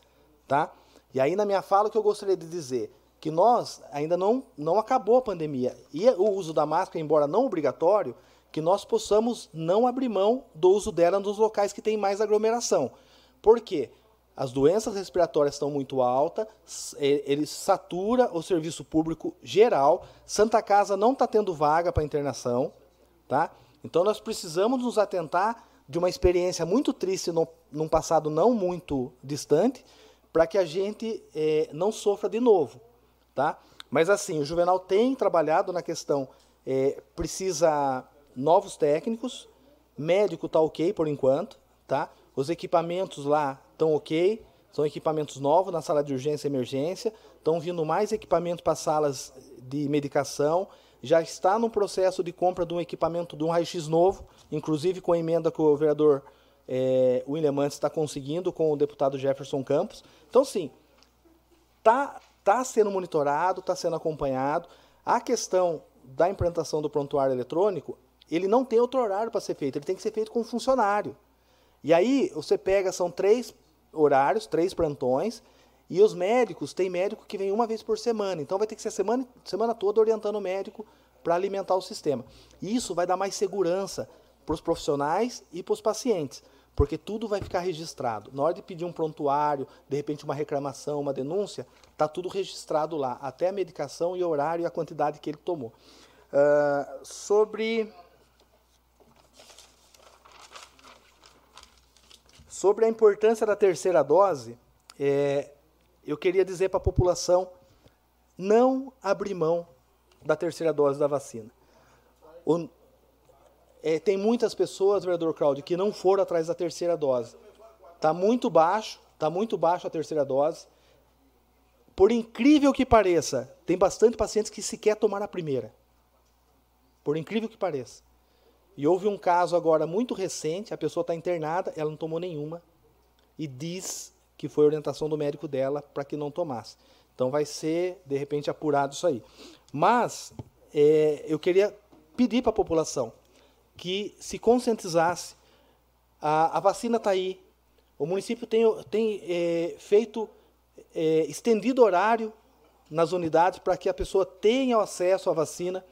Tá? E aí, na minha fala, o que eu gostaria de dizer? Que nós ainda não, não acabou a pandemia. E o uso da máscara, embora não obrigatório, que nós possamos não abrir mão do uso dela nos locais que tem mais aglomeração. Por quê? As doenças respiratórias estão muito altas, ele satura o serviço público geral. Santa Casa não está tendo vaga para internação, tá? Então nós precisamos nos atentar de uma experiência muito triste no, num passado não muito distante, para que a gente é, não sofra de novo. Tá? Mas assim, o Juvenal tem trabalhado na questão, é, precisa novos técnicos, médico está ok por enquanto, tá? Os equipamentos lá estão ok, são equipamentos novos na sala de urgência e emergência, estão vindo mais equipamentos para salas de medicação, já está no processo de compra de um equipamento de um raio-x novo, inclusive com a emenda que o vereador é, William Mantes está conseguindo com o deputado Jefferson Campos. Então, sim, tá está sendo monitorado, está sendo acompanhado. A questão da implantação do prontuário eletrônico, ele não tem outro horário para ser feito, ele tem que ser feito com um funcionário. E aí você pega, são três horários, três plantões, e os médicos, tem médico que vem uma vez por semana, então vai ter que ser a semana, semana toda orientando o médico para alimentar o sistema. Isso vai dar mais segurança para os profissionais e para os pacientes porque tudo vai ficar registrado. Na hora de pedir um prontuário, de repente uma reclamação, uma denúncia, está tudo registrado lá, até a medicação e horário e a quantidade que ele tomou. Uh, sobre sobre a importância da terceira dose, é, eu queria dizer para a população não abrir mão da terceira dose da vacina. O, é, tem muitas pessoas, vereador Claudio, que não foram atrás da terceira dose. Está muito baixo, está muito baixo a terceira dose. Por incrível que pareça, tem bastante pacientes que sequer tomaram a primeira. Por incrível que pareça. E houve um caso agora muito recente, a pessoa está internada, ela não tomou nenhuma e diz que foi orientação do médico dela para que não tomasse. Então vai ser, de repente, apurado isso aí. Mas é, eu queria pedir para a população que se conscientizasse. A, a vacina está aí. O município tem, tem é, feito, é, estendido horário nas unidades para que a pessoa tenha acesso à vacina.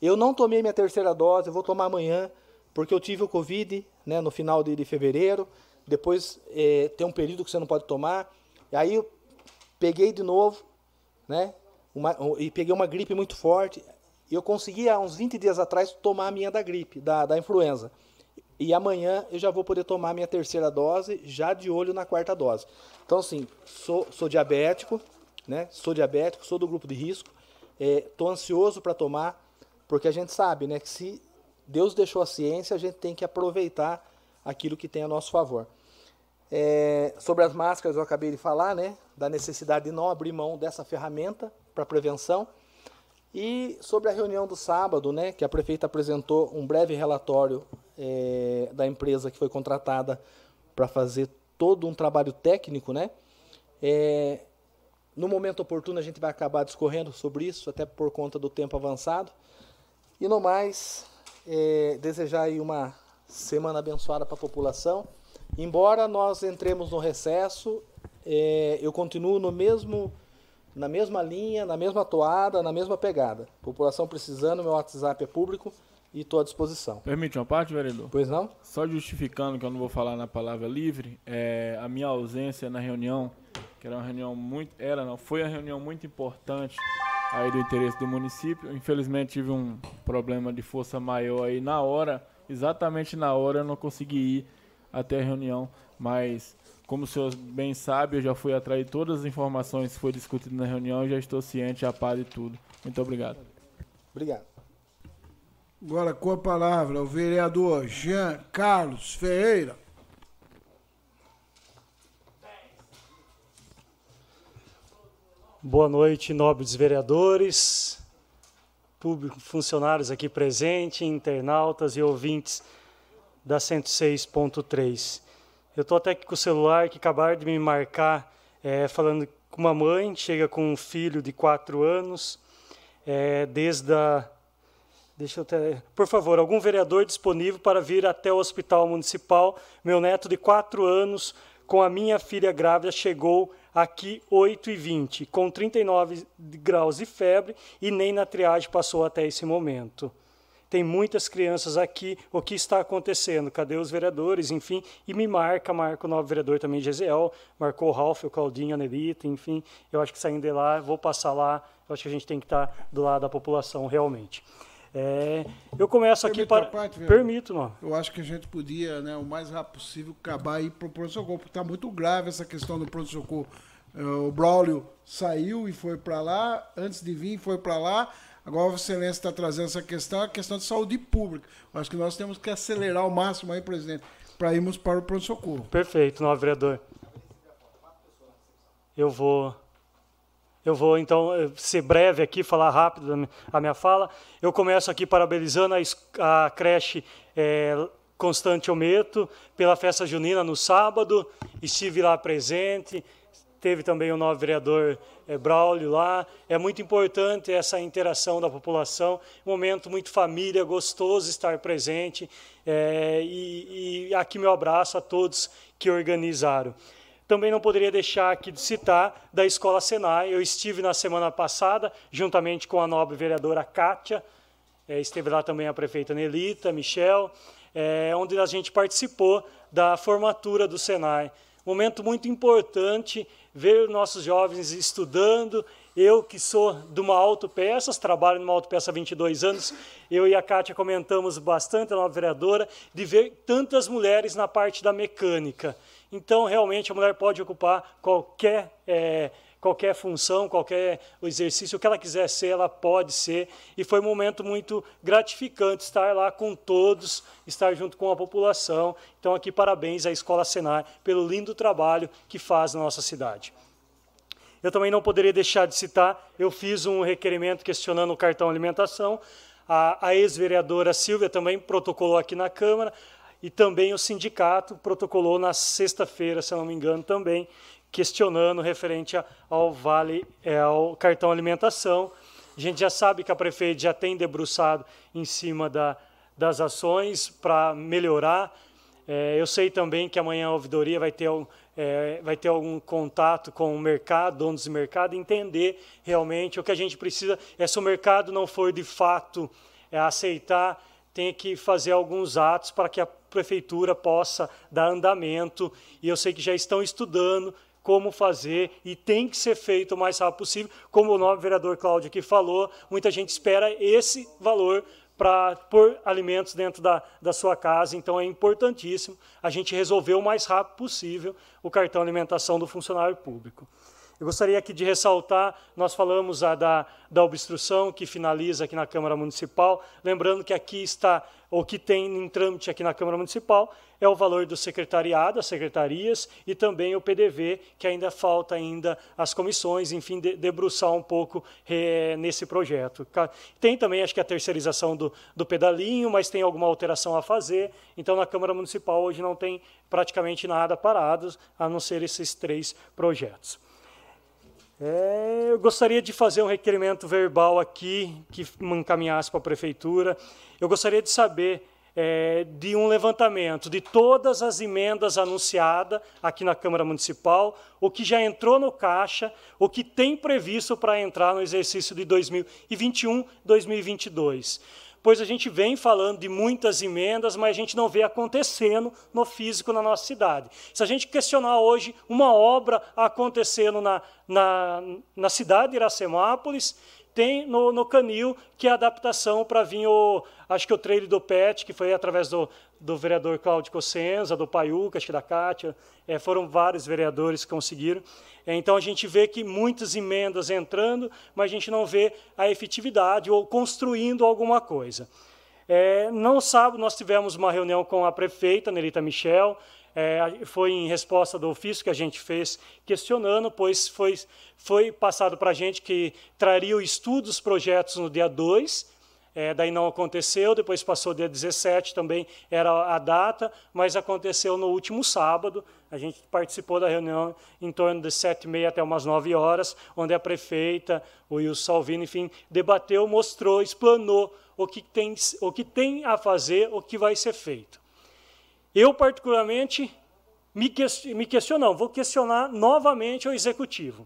Eu não tomei minha terceira dose, eu vou tomar amanhã, porque eu tive o Covid né, no final de, de fevereiro. Depois é, tem um período que você não pode tomar. E aí eu peguei de novo, né? Uma, e peguei uma gripe muito forte. Eu consegui, há uns 20 dias atrás, tomar a minha da gripe, da, da influenza. E amanhã eu já vou poder tomar a minha terceira dose, já de olho na quarta dose. Então, assim, sou, sou diabético, né? Sou diabético, sou do grupo de risco. Estou é, ansioso para tomar, porque a gente sabe, né, que se Deus deixou a ciência, a gente tem que aproveitar aquilo que tem a nosso favor. É, sobre as máscaras, eu acabei de falar, né, da necessidade de não abrir mão dessa ferramenta para prevenção. E sobre a reunião do sábado, né, que a prefeita apresentou um breve relatório é, da empresa que foi contratada para fazer todo um trabalho técnico, né? É, no momento oportuno a gente vai acabar discorrendo sobre isso, até por conta do tempo avançado. E no mais, é, desejar aí uma semana abençoada para a população. Embora nós entremos no recesso, eu continuo no mesmo na mesma linha, na mesma toada, na mesma pegada. População precisando, meu WhatsApp é público e estou à disposição. Permite uma parte, vereador? Pois não? Só justificando que eu não vou falar na palavra livre, é, a minha ausência na reunião, que era uma reunião muito, era não, foi uma reunião muito importante aí do interesse do município. Infelizmente tive um problema de força maior aí na hora, exatamente na hora eu não consegui ir até a reunião, mas como o senhor bem sabe, eu já fui atrás de todas as informações que foi discutido na reunião e já estou ciente, a par de tudo. Muito obrigado. Obrigado. Agora com a palavra o vereador Jean Carlos Ferreira. Boa noite, nobres vereadores, público, funcionários aqui presentes, internautas e ouvintes da 106.3. Eu estou até aqui com o celular que acabaram de me marcar, é, falando com uma mãe, chega com um filho de quatro anos, é, desde a. Deixa eu ter. Por favor, algum vereador disponível para vir até o hospital municipal? Meu neto de quatro anos, com a minha filha grávida, chegou aqui 8 e 20, com 39 graus de febre e nem na triagem passou até esse momento tem muitas crianças aqui, o que está acontecendo? Cadê os vereadores? Enfim, e me marca, marca o novo vereador também, Gesiel, marcou o Ralf, o Claudinho, a Nelita, enfim, eu acho que saindo de lá, vou passar lá, eu acho que a gente tem que estar do lado da população realmente. É, eu começo aqui para. Parte, Permito, não. Eu acho que a gente podia, né, o mais rápido possível, acabar e para o pronto-socorro, porque está muito grave essa questão do pronto-socorro. É, o Braulio saiu e foi para lá, antes de vir, foi para lá. Agora, Vossa Excelência está trazendo essa questão, a questão de saúde pública. Acho que nós temos que acelerar ao máximo aí, presidente, para irmos para o pronto-socorro. Perfeito, novo vereador. Eu vou. Eu vou então ser breve aqui, falar rápido a minha fala. Eu começo aqui parabenizando a, a creche é, Constante Ometo pela festa junina no sábado. Estive lá presente, teve também o novo vereador é, Braulio lá. É muito importante essa interação da população, momento muito família, gostoso estar presente. É, e, e aqui meu abraço a todos que organizaram. Também não poderia deixar aqui de citar da Escola Senai. Eu estive na semana passada, juntamente com a nobre vereadora Kátia, é, esteve lá também a prefeita Nelita, Michel, é, onde a gente participou da formatura do Senai. Momento muito importante ver nossos jovens estudando. Eu, que sou de uma autopeças, trabalho numa autopeça há 22 anos, eu e a Kátia comentamos bastante, a nova vereadora, de ver tantas mulheres na parte da mecânica. Então, realmente, a mulher pode ocupar qualquer é, qualquer função, qualquer exercício, o que ela quiser ser, ela pode ser. E foi um momento muito gratificante estar lá com todos, estar junto com a população. Então, aqui, parabéns à Escola Senai pelo lindo trabalho que faz na nossa cidade. Eu também não poderia deixar de citar, eu fiz um requerimento questionando o cartão alimentação. A, a ex-vereadora Silvia também protocolou aqui na Câmara e também o sindicato protocolou na sexta-feira, se não me engano, também questionando referente ao vale, é, ao cartão alimentação. A gente já sabe que a prefeita já tem debruçado em cima da, das ações para melhorar. É, eu sei também que amanhã a ouvidoria vai ter, é, vai ter algum contato com o mercado, donos de mercado, entender realmente o que a gente precisa. É se o mercado não for de fato é, aceitar, tem que fazer alguns atos para que a prefeitura possa dar andamento. E eu sei que já estão estudando como fazer e tem que ser feito o mais rápido possível. Como o novo vereador Cláudio aqui falou, muita gente espera esse valor para pôr alimentos dentro da, da sua casa, então é importantíssimo a gente resolver o mais rápido possível o cartão alimentação do funcionário público. Eu gostaria aqui de ressaltar, nós falamos a da, da obstrução que finaliza aqui na Câmara Municipal, lembrando que aqui está, o que tem em trâmite aqui na Câmara Municipal, é o valor do secretariado, as secretarias, e também o PDV, que ainda falta ainda as comissões, enfim, de, debruçar um pouco é, nesse projeto. Tem também, acho que a terceirização do, do pedalinho, mas tem alguma alteração a fazer, então na Câmara Municipal hoje não tem praticamente nada parado, a não ser esses três projetos. É, eu gostaria de fazer um requerimento verbal aqui, que encaminhasse para a prefeitura. Eu gostaria de saber é, de um levantamento de todas as emendas anunciadas aqui na Câmara Municipal, o que já entrou no caixa, o que tem previsto para entrar no exercício de 2021, 2022 pois a gente vem falando de muitas emendas, mas a gente não vê acontecendo no físico na nossa cidade. Se a gente questionar hoje uma obra acontecendo na, na, na cidade de Iracemápolis, tem no, no Canil, que é a adaptação para vir o, acho que o trailer do PET, que foi através do, do vereador Cláudio Cossenza, do Paiuca, acho que da Cátia, é, foram vários vereadores que conseguiram. É, então a gente vê que muitas emendas entrando, mas a gente não vê a efetividade ou construindo alguma coisa. É, não sabe, nós tivemos uma reunião com a prefeita, Nerita Michel, é, foi em resposta do ofício que a gente fez questionando, pois foi, foi passado para a gente que traria o estudo dos projetos no dia 2, é, daí não aconteceu, depois passou dia 17, também era a data, mas aconteceu no último sábado. A gente participou da reunião em torno de sete e meia até umas nove horas, onde a prefeita, o Wilson Salvini, enfim, debateu, mostrou, explanou o que tem, o que tem a fazer, o que vai ser feito. Eu, particularmente, me, me questiono, vou questionar novamente o executivo.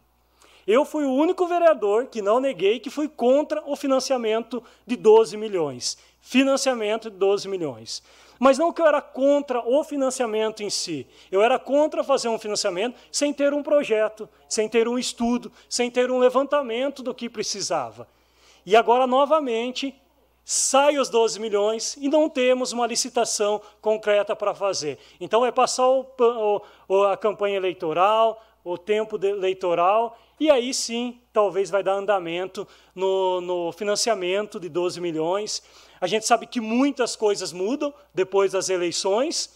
Eu fui o único vereador que não neguei que fui contra o financiamento de 12 milhões. Financiamento de 12 milhões. Mas não que eu era contra o financiamento em si. Eu era contra fazer um financiamento sem ter um projeto, sem ter um estudo, sem ter um levantamento do que precisava. E agora, novamente, sai os 12 milhões e não temos uma licitação concreta para fazer. Então, é passar o, o, a campanha eleitoral, o tempo eleitoral e aí sim, talvez vai dar andamento no, no financiamento de 12 milhões. A gente sabe que muitas coisas mudam depois das eleições,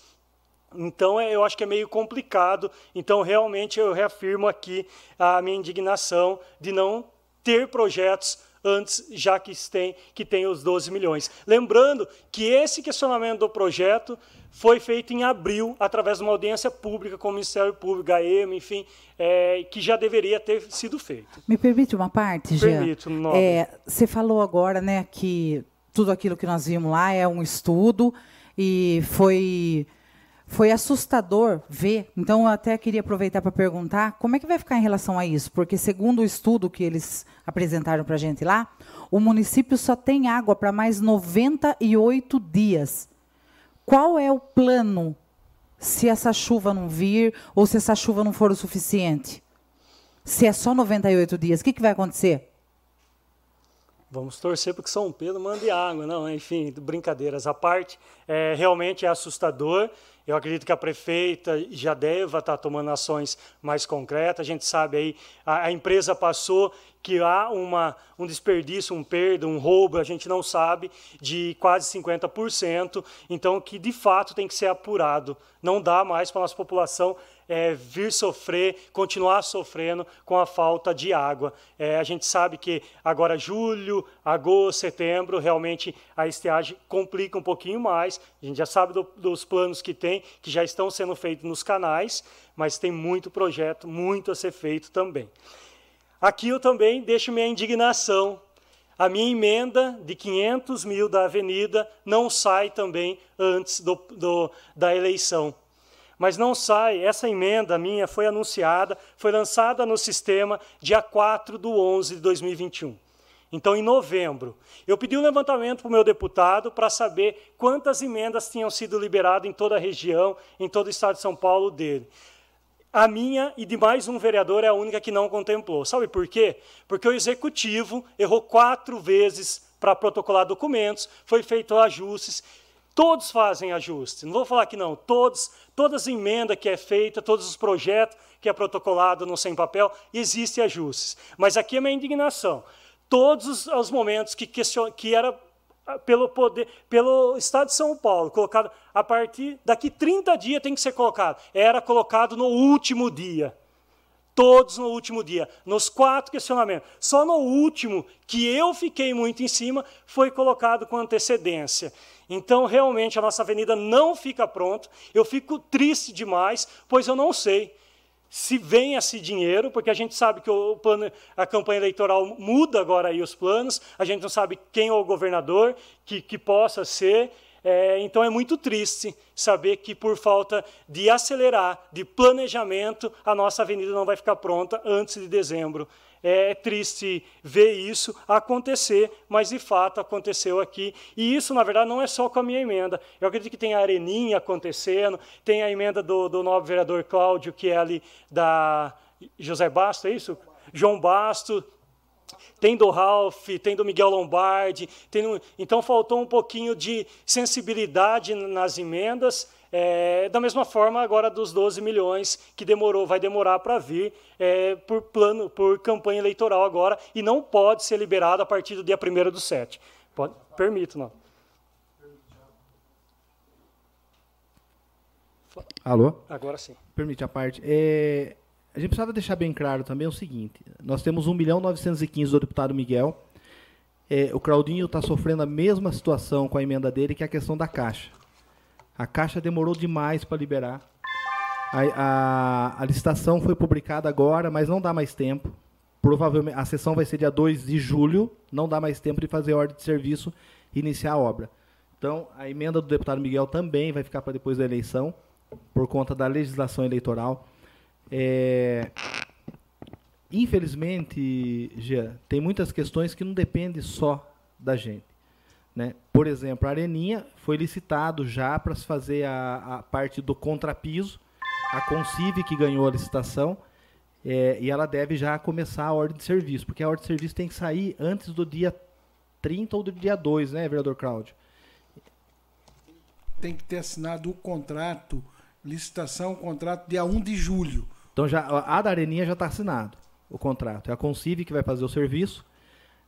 então é, eu acho que é meio complicado. Então, realmente, eu reafirmo aqui a minha indignação de não ter projetos antes, já que tem, que tem os 12 milhões. Lembrando que esse questionamento do projeto foi feito em abril, através de uma audiência pública com o Ministério Público, GAEM, enfim, é, que já deveria ter sido feito. Me permite uma parte, Jean? Permito, é, Você falou agora né, que tudo aquilo que nós vimos lá é um estudo e foi, foi assustador ver. Então, eu até queria aproveitar para perguntar como é que vai ficar em relação a isso, porque, segundo o estudo que eles apresentaram para a gente lá, o município só tem água para mais 98 dias. Qual é o plano se essa chuva não vir ou se essa chuva não for o suficiente? Se é só 98 dias, o que, que vai acontecer? Vamos torcer para que São Pedro mande água, não, enfim, brincadeiras à parte, é, realmente é assustador. Eu acredito que a prefeita já deva estar tomando ações mais concretas. A gente sabe aí, a, a empresa passou que há uma, um desperdício, um perda, um roubo, a gente não sabe, de quase 50%. Então, que de fato tem que ser apurado. Não dá mais para a nossa população é, vir sofrer, continuar sofrendo com a falta de água. É, a gente sabe que agora julho, agosto, setembro, realmente a estiagem complica um pouquinho mais. A gente já sabe do, dos planos que tem, que já estão sendo feitos nos canais, mas tem muito projeto, muito a ser feito também. Aqui eu também deixo minha indignação. A minha emenda de 500 mil da avenida não sai também antes do, do da eleição mas não sai. Essa emenda minha foi anunciada, foi lançada no sistema dia 4 de 11 de 2021. Então, em novembro, eu pedi um levantamento para o meu deputado para saber quantas emendas tinham sido liberadas em toda a região, em todo o estado de São Paulo dele. A minha e de mais um vereador é a única que não contemplou. Sabe por quê? Porque o executivo errou quatro vezes para protocolar documentos, foi feito ajustes, Todos fazem ajuste. Não vou falar que não. Todos, todas as emendas que é feita, todos os projetos que é protocolado no sem papel, existem ajustes. Mas aqui é minha indignação. Todos os, os momentos que, que era pelo poder, pelo Estado de São Paulo, colocado a partir daqui 30 dias tem que ser colocado. Era colocado no último dia. Todos no último dia, nos quatro questionamentos. Só no último, que eu fiquei muito em cima, foi colocado com antecedência. Então, realmente, a nossa avenida não fica pronta. Eu fico triste demais, pois eu não sei se vem esse dinheiro, porque a gente sabe que o plano, a campanha eleitoral muda agora aí os planos, a gente não sabe quem é o governador que, que possa ser. É, então é muito triste saber que, por falta de acelerar, de planejamento, a nossa avenida não vai ficar pronta antes de dezembro. É triste ver isso acontecer, mas de fato aconteceu aqui. E isso, na verdade, não é só com a minha emenda. Eu acredito que tem a Areninha acontecendo, tem a emenda do, do novo vereador Cláudio, que é ali da José Basto, é isso? João Basto, tem do Ralph, tem do Miguel Lombardi, tem, então faltou um pouquinho de sensibilidade nas emendas, é, da mesma forma agora dos 12 milhões que demorou, vai demorar para vir é, por plano, por campanha eleitoral agora, e não pode ser liberado a partir do dia 1 do 7. Pode, permito, não. Alô? Agora sim. Permite a parte. É, a gente precisava deixar bem claro também o seguinte: nós temos 1 milhão 915 do deputado Miguel. É, o Claudinho está sofrendo a mesma situação com a emenda dele, que é a questão da Caixa. A Caixa demorou demais para liberar. A, a, a, licitação foi publicada agora, mas não dá mais tempo. Provavelmente a sessão vai ser dia 2 de julho, não dá mais tempo de fazer ordem de serviço e iniciar a obra. Então, a emenda do deputado Miguel também vai ficar para depois da eleição, por conta da legislação eleitoral. É, infelizmente, Jean, tem muitas questões que não dependem só da gente. Né? Por exemplo, a Areninha foi licitado já para se fazer a, a, parte do contrapiso, a Concive que ganhou a licitação, é, e ela deve já começar a ordem de serviço, porque a ordem de serviço tem que sair antes do dia 30 ou do dia 2, né, vereador Cláudio? Tem que ter assinado o contrato, licitação, contrato dia 1 de julho. Então já a da Areninha já está assinado o contrato. É a Concive que vai fazer o serviço.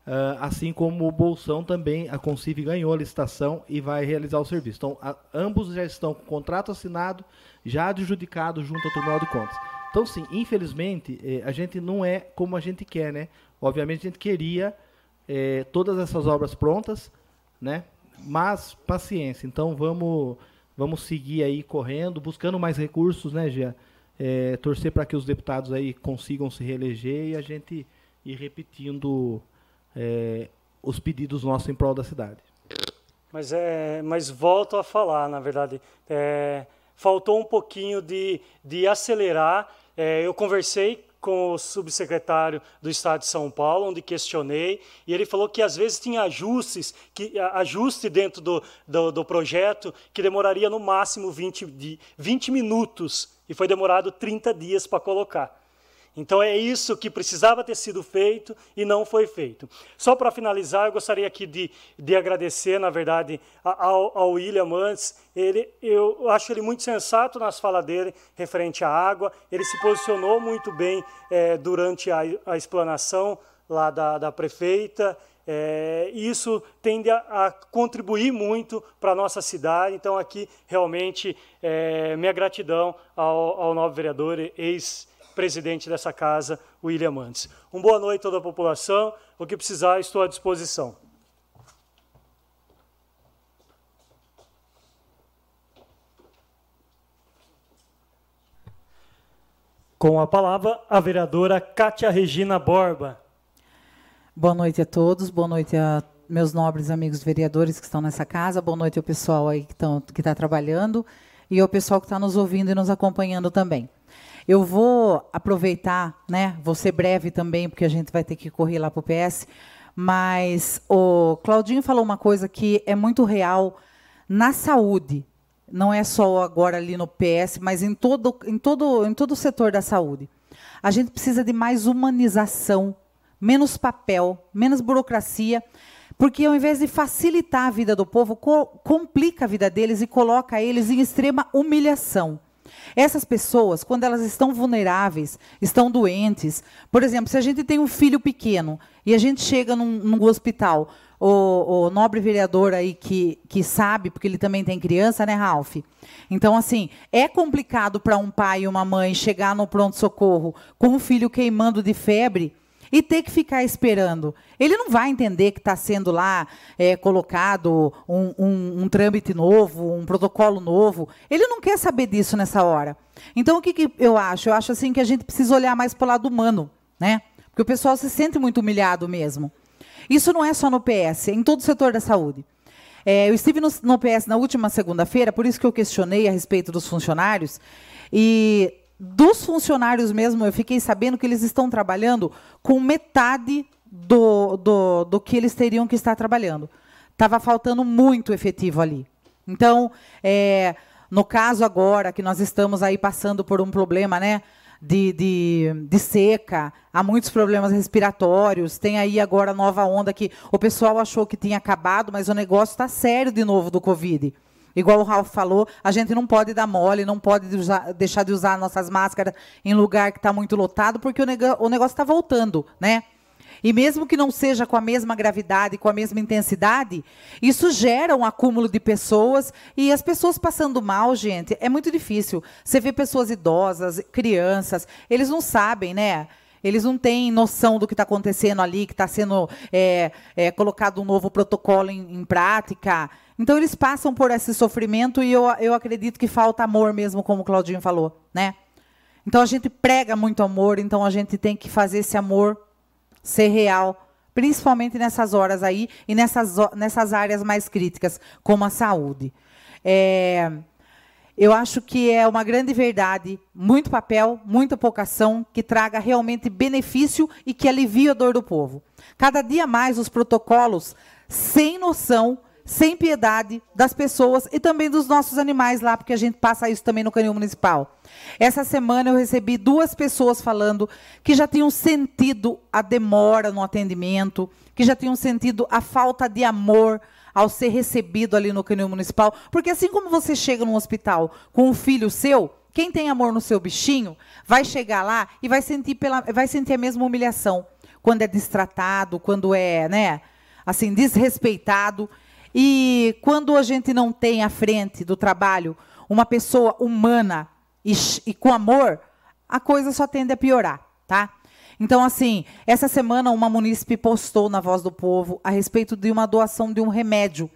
Uh, assim como o Bolsão também, a Concive ganhou a licitação e vai realizar o serviço. Então, a, ambos já estão com contrato assinado, já adjudicado junto ao Tribunal de Contas. Então, sim, infelizmente, eh, a gente não é como a gente quer, né? Obviamente, a gente queria eh, todas essas obras prontas, né? Mas, paciência. Então, vamos, vamos seguir aí correndo, buscando mais recursos, né, Gia? é, torcer para que os deputados aí consigam se reeleger e a gente ir repetindo é, os pedidos nossos em prol da cidade. Mas, é, mas volto a falar, na verdade, é, faltou um pouquinho de, de acelerar. É, eu conversei com o subsecretário do Estado de São Paulo, onde questionei, e ele falou que às vezes tinha ajustes, que, ajuste dentro do, do, do projeto que demoraria no máximo 20, de, 20 minutos, e foi demorado 30 dias para colocar. Então é isso que precisava ter sido feito e não foi feito. Só para finalizar, eu gostaria aqui de, de agradecer, na verdade, ao, ao William antes. Ele, eu acho ele muito sensato nas falas dele referente à água. Ele se posicionou muito bem é, durante a, a explanação lá da, da prefeita. É, isso tende a, a contribuir muito para a nossa cidade. Então, aqui, realmente, é, minha gratidão ao, ao novo vereador, ex-presidente dessa casa, William Mantes. Uma boa noite a toda a população. O que precisar, estou à disposição. Com a palavra, a vereadora Cátia Regina Borba. Boa noite a todos, boa noite a meus nobres amigos vereadores que estão nessa casa, boa noite ao pessoal aí que que está trabalhando e ao pessoal que está nos ouvindo e nos acompanhando também. Eu vou aproveitar, né? Vou ser breve também, porque a gente vai ter que correr lá para o PS. Mas o Claudinho falou uma coisa que é muito real na saúde. Não é só agora ali no PS, mas em todo, em todo, em todo o setor da saúde. A gente precisa de mais humanização menos papel, menos burocracia, porque ao invés de facilitar a vida do povo, co complica a vida deles e coloca eles em extrema humilhação. Essas pessoas, quando elas estão vulneráveis, estão doentes, por exemplo, se a gente tem um filho pequeno e a gente chega num, num hospital, o, o, nobre vereador aí que, que sabe, porque ele também tem criança, né, Ralph? Então, assim, é complicado para um pai e uma mãe chegar no pronto-socorro com o filho queimando de febre e ter que ficar esperando. Ele não vai entender que está sendo lá é, colocado um, um, um, trâmite novo, um protocolo novo. Ele não quer saber disso nessa hora. Então, o que, que eu acho? Eu acho assim que a gente precisa olhar mais para o lado humano, né? Porque o pessoal se sente muito humilhado mesmo. Isso não é só no PS, é em todo o setor da saúde. É, eu estive no, no PS na última segunda-feira, por isso que eu questionei a respeito dos funcionários. E dos funcionários mesmo, eu fiquei sabendo que eles estão trabalhando com metade do, do, do que eles teriam que estar trabalhando. Estava faltando muito efetivo ali. Então, é, no caso agora que nós estamos aí passando por um problema, né? De, de, de, seca, há muitos problemas respiratórios, tem aí agora nova onda que o pessoal achou que tinha acabado, mas o negócio está sério de novo do Covid. Igual o Ralph falou, a gente não pode dar mole, não pode usar, deixar de usar nossas máscaras em lugar que está muito lotado, porque o, o negócio está voltando, né? E mesmo que não seja com a mesma gravidade, com a mesma intensidade, isso gera um acúmulo de pessoas e as pessoas passando mal, gente, é muito difícil. Você vê pessoas idosas, crianças, eles não sabem, né? Eles não têm noção do que está acontecendo ali, que está sendo é, é, colocado um novo protocolo em, em prática. Então eles passam por esse sofrimento e eu, eu acredito que falta amor mesmo, como o Claudinho falou, né? Então a gente prega muito amor, então a gente tem que fazer esse amor ser real, principalmente nessas horas aí e nessas, nessas áreas mais críticas, como a saúde. É, eu acho que é uma grande verdade, muito papel, muita vocação, que traga realmente benefício e que alivie a dor do povo. Cada dia mais os protocolos, sem noção, sem piedade das pessoas e também dos nossos animais lá, porque a gente passa isso também no canil municipal. Essa semana eu recebi duas pessoas falando que já tinham sentido a demora no atendimento, que já tinham sentido a falta de amor ao ser recebido ali no canil municipal, porque assim como você chega num hospital com um filho seu, quem tem amor no seu bichinho vai chegar lá e vai sentir pela, vai sentir a mesma humilhação quando é destratado, quando é, né, assim, desrespeitado. E quando a gente não tem à frente do trabalho uma pessoa humana e, e com amor, a coisa só tende a piorar, tá? Então, assim, essa semana uma munícipe postou na Voz do Povo a respeito de uma doação de um remédio,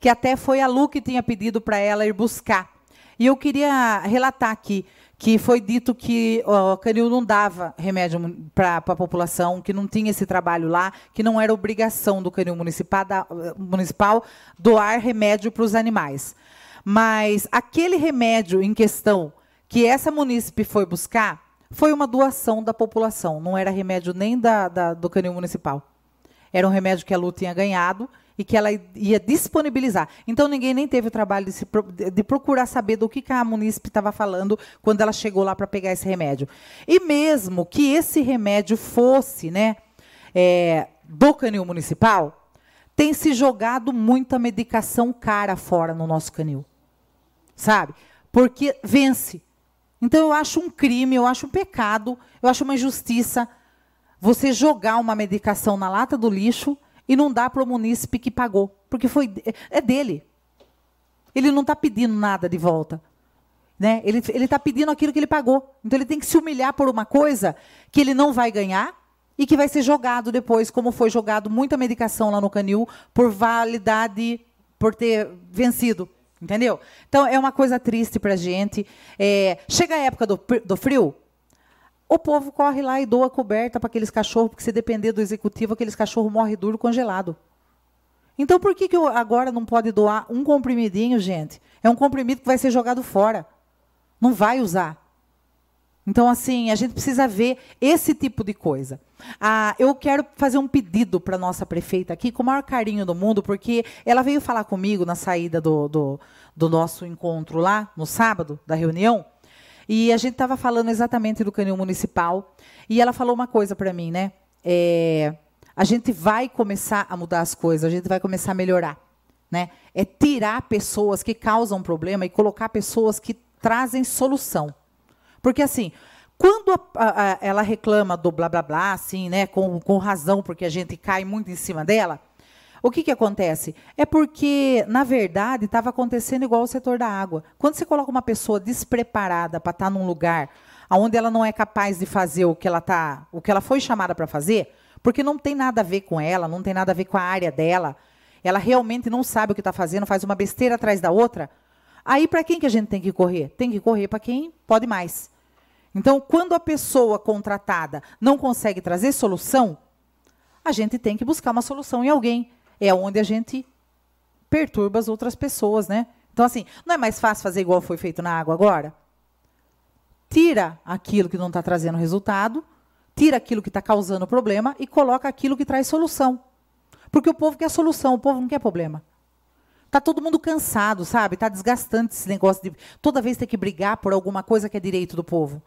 que até foi a Lu que tinha pedido para ela ir buscar. E eu queria relatar aqui que foi dito que o Canil não dava remédio para a população, que não tinha esse trabalho lá, que não era obrigação do Canil municipal, da, municipal doar remédio para os animais. Mas aquele remédio em questão que essa munícipe foi buscar foi uma doação da população, não era remédio nem da, da, do Canil municipal. Era um remédio que a Lu tinha ganhado e que ela ia disponibilizar. Então ninguém nem teve o trabalho de, se, de procurar saber do que, que a munícipe estava falando quando ela chegou lá para pegar esse remédio. E mesmo que esse remédio fosse né, é, do canil municipal, tem se jogado muita medicação cara fora no nosso canil. Sabe? Porque vence. Então eu acho um crime, eu acho um pecado, eu acho uma injustiça você jogar uma medicação na lata do lixo e não dá para o munícipe que pagou, porque foi é dele. Ele não está pedindo nada de volta. Né? Ele está pedindo aquilo que ele pagou. Então ele tem que se humilhar por uma coisa que ele não vai ganhar e que vai ser jogado depois, como foi jogado muita medicação lá no canil por validade, por ter vencido. Entendeu? Então é uma coisa triste para a gente. É, chega a época do, do frio, o povo corre lá e doa coberta para aqueles cachorros, porque se depender do executivo, aqueles cachorros morrem duro congelado. Então por que, que agora não pode doar um comprimidinho, gente? É um comprimido que vai ser jogado fora. Não vai usar. Então, assim, a gente precisa ver esse tipo de coisa. Ah, eu quero fazer um pedido para nossa prefeita aqui, com o maior carinho do mundo, porque ela veio falar comigo na saída do, do, do nosso encontro lá, no sábado, da reunião. E a gente estava falando exatamente do canil municipal. E ela falou uma coisa para mim, né? É, a gente vai começar a mudar as coisas, a gente vai começar a melhorar. Né? É tirar pessoas que causam problema e colocar pessoas que trazem solução. Porque assim, quando a, a, ela reclama do blá blá blá, assim, né, com, com razão, porque a gente cai muito em cima dela, o que, que acontece? É porque, na verdade, estava acontecendo igual o setor da água. Quando você coloca uma pessoa despreparada para estar tá num lugar onde ela não é capaz de fazer o que ela tá, o que ela foi chamada para fazer, porque não tem nada a ver com ela, não tem nada a ver com a área dela, ela realmente não sabe o que está fazendo, faz uma besteira atrás da outra. Aí, para quem que a gente tem que correr? Tem que correr para quem pode mais. Então, quando a pessoa contratada não consegue trazer solução, a gente tem que buscar uma solução em alguém é onde a gente perturba as outras pessoas, né? Então, assim, não é mais fácil fazer igual foi feito na água agora? Tira aquilo que não está trazendo resultado, tira aquilo que está causando problema e coloca aquilo que traz solução. Porque o povo quer solução, o povo não quer problema. Tá todo mundo cansado, sabe? Tá desgastante esse negócio de toda vez ter que brigar por alguma coisa que é direito do povo.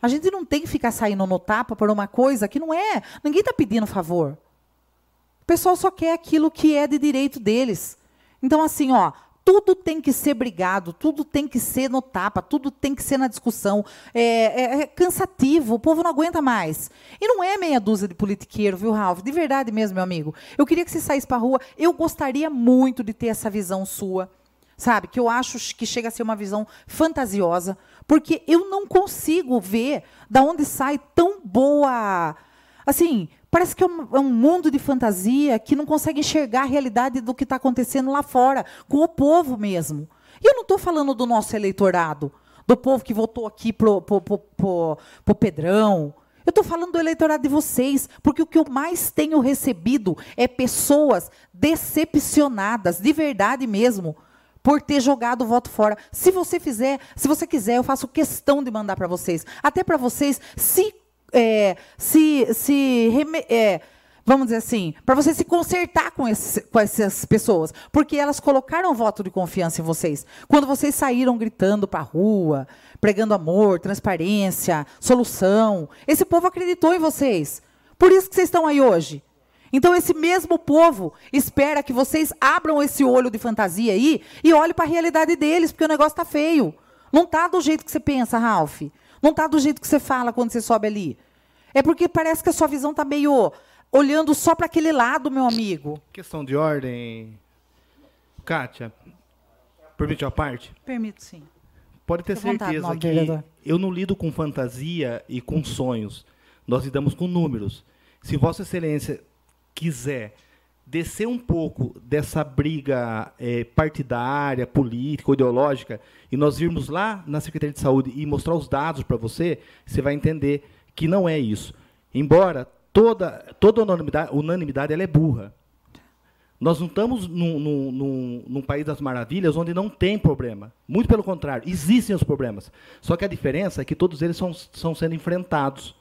A gente não tem que ficar saindo no tapa por uma coisa que não é. Ninguém está pedindo favor. O pessoal só quer aquilo que é de direito deles. Então, assim, ó, tudo tem que ser brigado, tudo tem que ser no tapa, tudo tem que ser na discussão. É, é, é, cansativo, o povo não aguenta mais. E não é meia dúzia de politiqueiro, viu, Ralph? De verdade mesmo, meu amigo. Eu queria que você saísse para a rua. Eu gostaria muito de ter essa visão sua, sabe? Que eu acho que chega a ser uma visão fantasiosa, porque eu não consigo ver da onde sai tão boa. Assim, Parece que é um, é um, mundo de fantasia que não consegue enxergar a realidade do que está acontecendo lá fora, com o povo mesmo. E eu não estou falando do nosso eleitorado, do povo que votou aqui pro, pro, pro, pro, pro Pedrão. Eu estou falando do eleitorado de vocês, porque o que eu mais tenho recebido é pessoas decepcionadas, de verdade mesmo, por ter jogado o voto fora. Se você fizer, se você quiser, eu faço questão de mandar para vocês, até para vocês se é, se, se é, vamos dizer assim, para você se consertar com, esse, com essas pessoas, porque elas colocaram voto de confiança em vocês. Quando vocês saíram gritando para a rua, pregando amor, transparência, solução, esse povo acreditou em vocês. Por isso que vocês estão aí hoje. Então esse mesmo povo espera que vocês abram esse olho de fantasia aí e olhem para a realidade deles, porque o negócio está feio. Não está do jeito que você pensa, Ralph. Não está do jeito que você fala quando você sobe ali. É porque parece que a sua visão está meio olhando só para aquele lado, meu amigo. Questão de ordem. Kátia, permite a parte? Permito, sim. Pode ter certeza vontade, que eu não lido com fantasia e com sonhos. Nós lidamos com números. Se Vossa Excelência quiser descer um pouco dessa briga é, partidária, política, ideológica, e nós virmos lá na Secretaria de Saúde e mostrar os dados para você, você vai entender que não é isso. Embora toda, toda unanimidade, unanimidade ela é burra. Nós não estamos num, num, num, num, país das maravilhas onde não tem problema. Muito pelo contrário, existem os problemas. Só que a diferença é que todos eles são, são sendo enfrentados.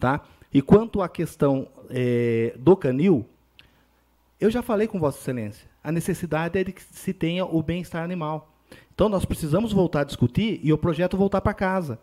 Tá? E quanto à questão é, do canil, Eu já falei com Vossa Excelência. A necessidade é de que se tenha o bem-estar animal. Então nós precisamos voltar a discutir e o projeto voltar para casa.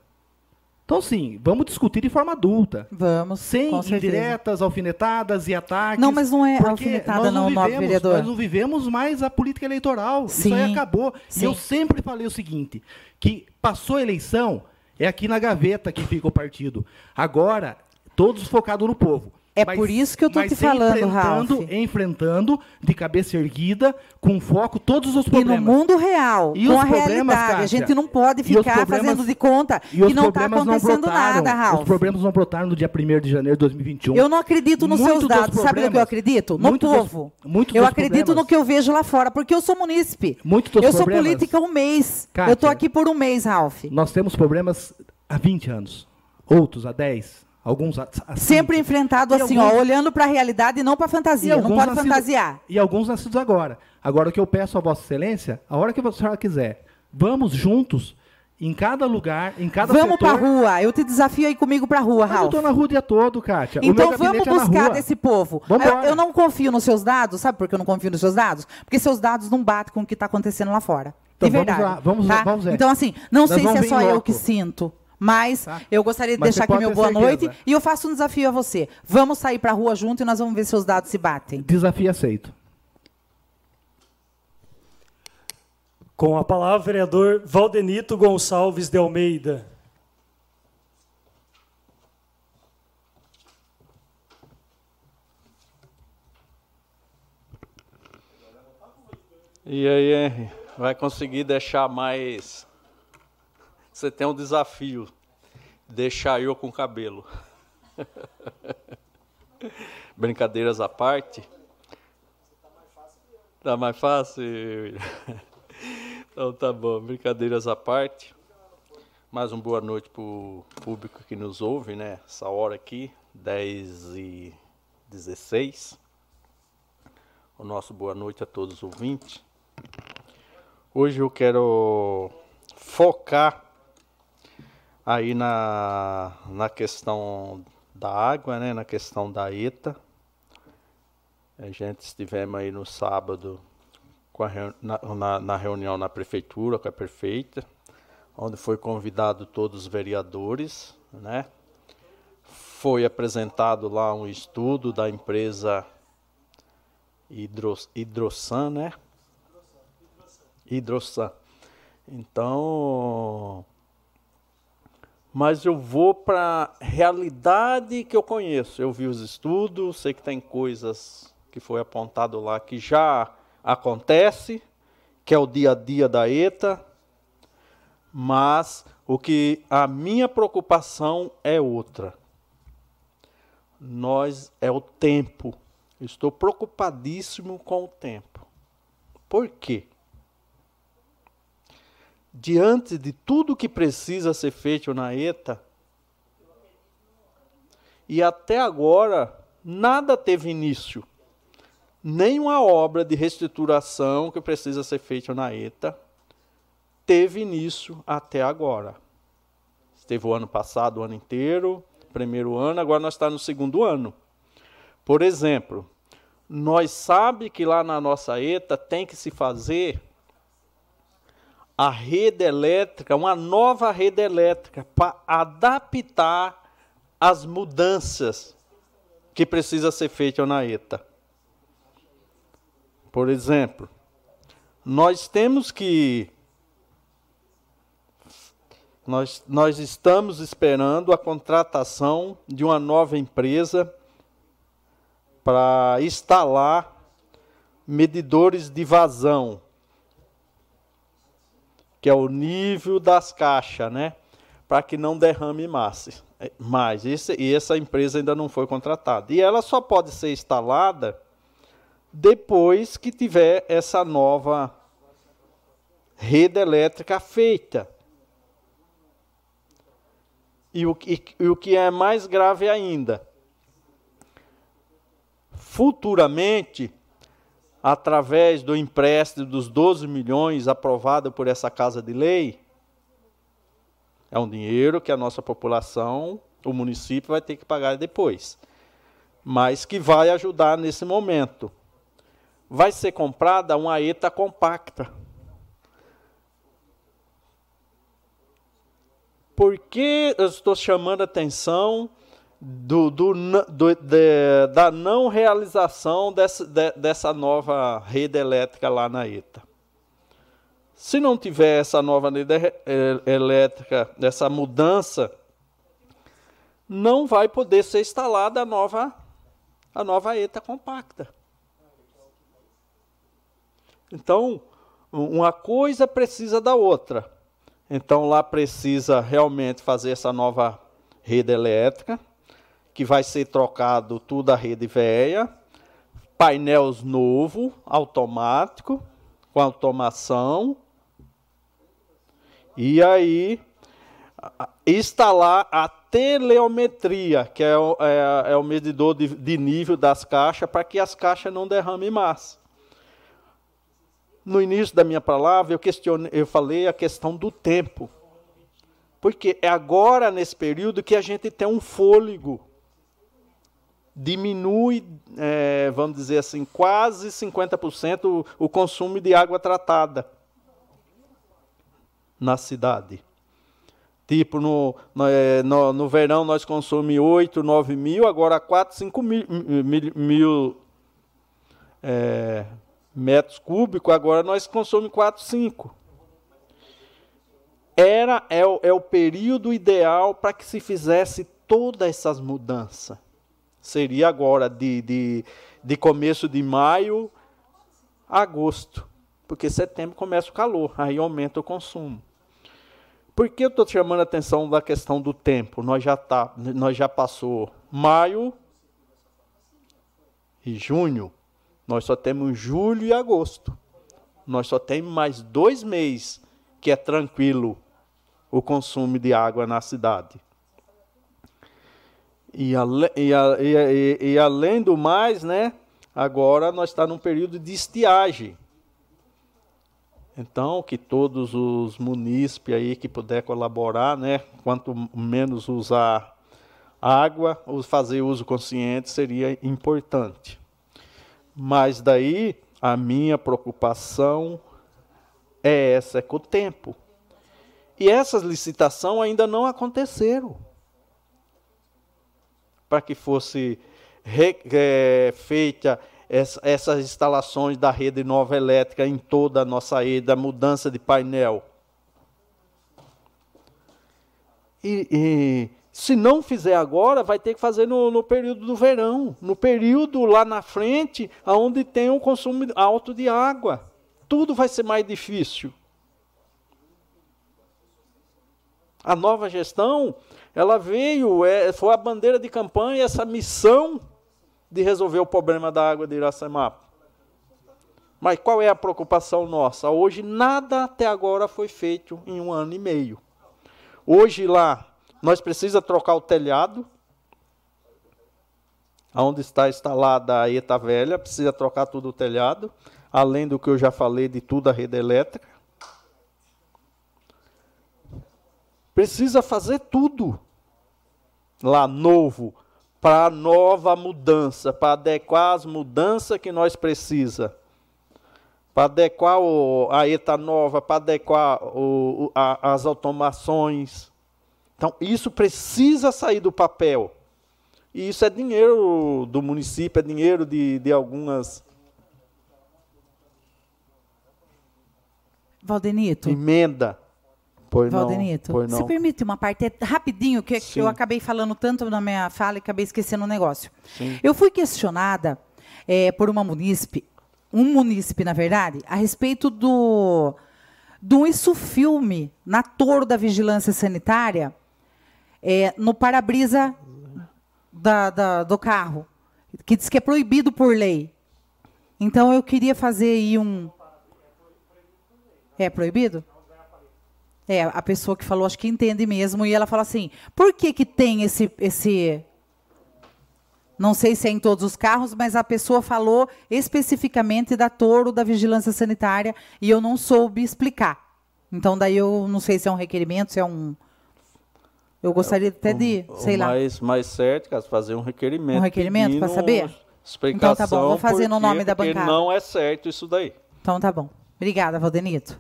Então, sim, vamos discutir de forma adulta. Vamos. Sem indiretas, alfinetadas e ataques. Não, mas não é alfinetada, não, nobre vivemos, vereador. Nós não vivemos mais a política eleitoral. Isso Sim, aí acabou. sim. E eu sempre falei o seguinte: que passou a eleição, é aqui na gaveta que fica o partido. Agora, todos focados no povo. É por isso que eu tô mas te falando, enfrentando, Ralph. enfrentando de cabeça erguida, com foco, todos os E problemas. no mundo real, E com a realidade. a Kátia? gente não pode E ficar fazendo de conta E que não está não acontecendo brotaram. nada, Ralph. Os problemas não brotaram no dia 1 de janeiro de 2021. Eu não acredito nos Muito seus dos dados. Sabe no que eu acredito? No muito dos- povo. muito eu dos acredito problemas- no que eu vejo lá fora, porque eu sou munícipe. Muito dos eu sou problemas- política um mês. Kátia, eu estou aqui por um mês, Ralph. Nós temos problemas há 20 anos, outros há 10, alguns há Sempre enfrentado assim, alguns- ó, olhando para a realidade e não para E fantasia. Não pode nascidos- fantasiar. E alguns nascidos agora. Agora, o que eu peço a Vossa Excelência, a hora que a senhora quiser, vamos juntos, em cada lugar, em cada Vamos para a rua. Eu te desafio aí comigo para a rua, Mas eu estou na rua o dia todo, Kátia. Então vamos é buscar rua. desse povo. Eu, eu não confio nos seus dados, sabe por que eu não confio nos seus dados? Porque seus dados não batem com o que está acontecendo lá fora. Então de vamos verdade. lá, vamos- tá? vamos ver. Então, assim, não Nós sei se vamos é só eu que sinto. Mas Tá. eu gostaria de Mas deixar aqui meu boa certeza. noite e eu faço um desafio a você. Vamos sair para a rua junto e nós vamos ver se os dados se batem. Desafio aceito. Com a palavra, vereador Valdenito Gonçalves de Almeida. E aí, Henry, vai conseguir deixar mais. Você tem um desafio. Deixar eu com cabelo. [LAUGHS] Brincadeiras à parte. Tá mais fácil? Então tá bom, brincadeiras à parte. Mais uma boa noite para o público que nos ouve, né? Essa hora aqui, 10 e 16. O nosso boa noite a todos os ouvintes. Hoje eu quero focar aí na, na questão da água, né? na questão da ETA. A gente estivemos aí no sábado a na, na- na reunião na prefeitura com a prefeita, onde foi convidado todos os vereadores, né? Foi apresentado lá um estudo da empresa Hidros, Hidrosan, né? Hidrosan. Então, mas eu vou para a realidade que eu conheço. Eu vi os estudos, sei que tem coisas que foi apontado lá que já acontece, que é o dia a dia da ETA, mas o que a minha preocupação é outra. Nós é o tempo. Estou preocupadíssimo com o tempo. Por quê? Diante de tudo que precisa ser feito na ETA, e até agora nada teve início. Nenhuma obra de reestruturação que precisa ser feita na ETA teve início até agora. Teve o ano passado, o ano inteiro, primeiro ano, agora nós estamos no segundo ano. Por exemplo, nós sabe que lá na nossa ETA tem que se fazer a rede elétrica, uma nova rede elétrica para adaptar as mudanças que precisa ser feita na ETA. Por exemplo, nós temos que nós, nós estamos esperando a contratação de uma nova empresa para instalar medidores de vazão, que é o nível das caixas, né? Para que não derrame massa. É, mais. Esse, e essa empresa ainda não foi contratada. E ela só pode ser instalada depois que tiver essa nova rede elétrica feita. E o, que- e o que é mais grave ainda, futuramente, através do empréstimo dos 12 milhões aprovado por essa Casa de Lei, é um dinheiro que a nossa população, o município vai ter que pagar depois, mas que vai ajudar nesse momento. vai ser comprada uma ETA compacta. Por que eu estou chamando a atenção do, do, do de, da não realização dessa, de, dessa nova rede elétrica lá na ETA? Se não tiver essa nova rede elétrica, essa mudança, não vai poder ser instalada a nova, a nova ETA compacta. Então, uma coisa precisa da outra. Então, lá precisa realmente fazer essa nova rede elétrica, que vai ser trocado tudo a rede velha, painéis novo, automático, com automação. E aí, instalar a teleometria, que é o, é, é o medidor de, de nível das caixas, para que as caixas não derramem massa no início da minha palavra, eu, questionei, eu falei a questão do tempo. Porque é agora, nesse período, que a gente tem um fôlego. Diminui, é, vamos dizer assim, quase 50% o, consumo de água tratada na cidade. Tipo, no, no, é, no, verão nós consumimos 8, 9 mil, agora 4, 5 mil, mil, mil é, metros cúbicos, agora nós consumimos 4, 5. Era, é, é o período ideal para que se fizesse todas essas mudanças. Seria agora de, de, de começo de maio a agosto. Porque setembro começa o calor, aí aumenta o consumo. Por que eu estou chamando a atenção da questão do tempo? Nós já, tá, nós já passou maio e junho. Nós só temos julho e agosto. Nós só temos mais dois meses que é tranquilo o consumo de água na cidade. E, ale, e, e, e, além do mais, né, agora nós estamos num período de estiagem. Então, que todos os munícipes aí que puder colaborar, né, quanto menos usar água, fazer uso consciente seria importante. Mas daí a minha preocupação é essa, é com o tempo. E essas licitações ainda não aconteceram. Para que fosse re, é, feita essa, essas instalações da rede nova elétrica em toda a nossa rede, a mudança de painel. E, e se não fizer agora, vai ter que fazer no, no, período do verão, no período lá na frente, onde tem um consumo alto de água. Tudo vai ser mais difícil. A nova gestão, ela veio, é, foi a bandeira de campanha, essa missão de resolver o problema da água de Iracemapa. Mas qual é a preocupação nossa? Hoje nada até agora foi feito em um ano e meio. Hoje lá nós precisamos trocar o telhado, onde está instalada a ETA velha, precisa trocar tudo o telhado, além do que eu já falei de tudo a rede elétrica. Precisa fazer tudo lá novo, para a nova mudança, para adequar as mudanças que nós precisa. Para adequar o, a ETA nova, para adequar o, a, as automações então, isso precisa sair do papel. E isso é dinheiro do município, é dinheiro de, de algumas. Valdenito. Emenda. Pois Valdenito, não, você permite uma parte é rapidinho, que, eu acabei falando tanto na minha fala e acabei esquecendo um negócio. Sim. Eu fui questionada é, por uma munícipe, um munícipe, na verdade, a respeito do, do isso filme na Toro da Vigilância Sanitária, é, no para-brisa da, da, do carro, que diz que é proibido por lei. Então eu queria fazer aí um. É proibido? É, a pessoa que falou, acho que entende mesmo, e ela fala assim: por que, que tem esse, esse. Não sei se é em todos os carros, mas a pessoa falou especificamente da Toro da Vigilância Sanitária e eu não soube explicar. Então, daí eu não sei se é um requerimento, se é um, eu gostaria até de, o, sei o lá. Mais, mais certo, caso fazer um requerimento. Um requerimento para saber? explicação. Então tá bom, vou fazer no nome da porque bancada. não é certo isso daí. Então tá bom. Obrigada, Valdenito.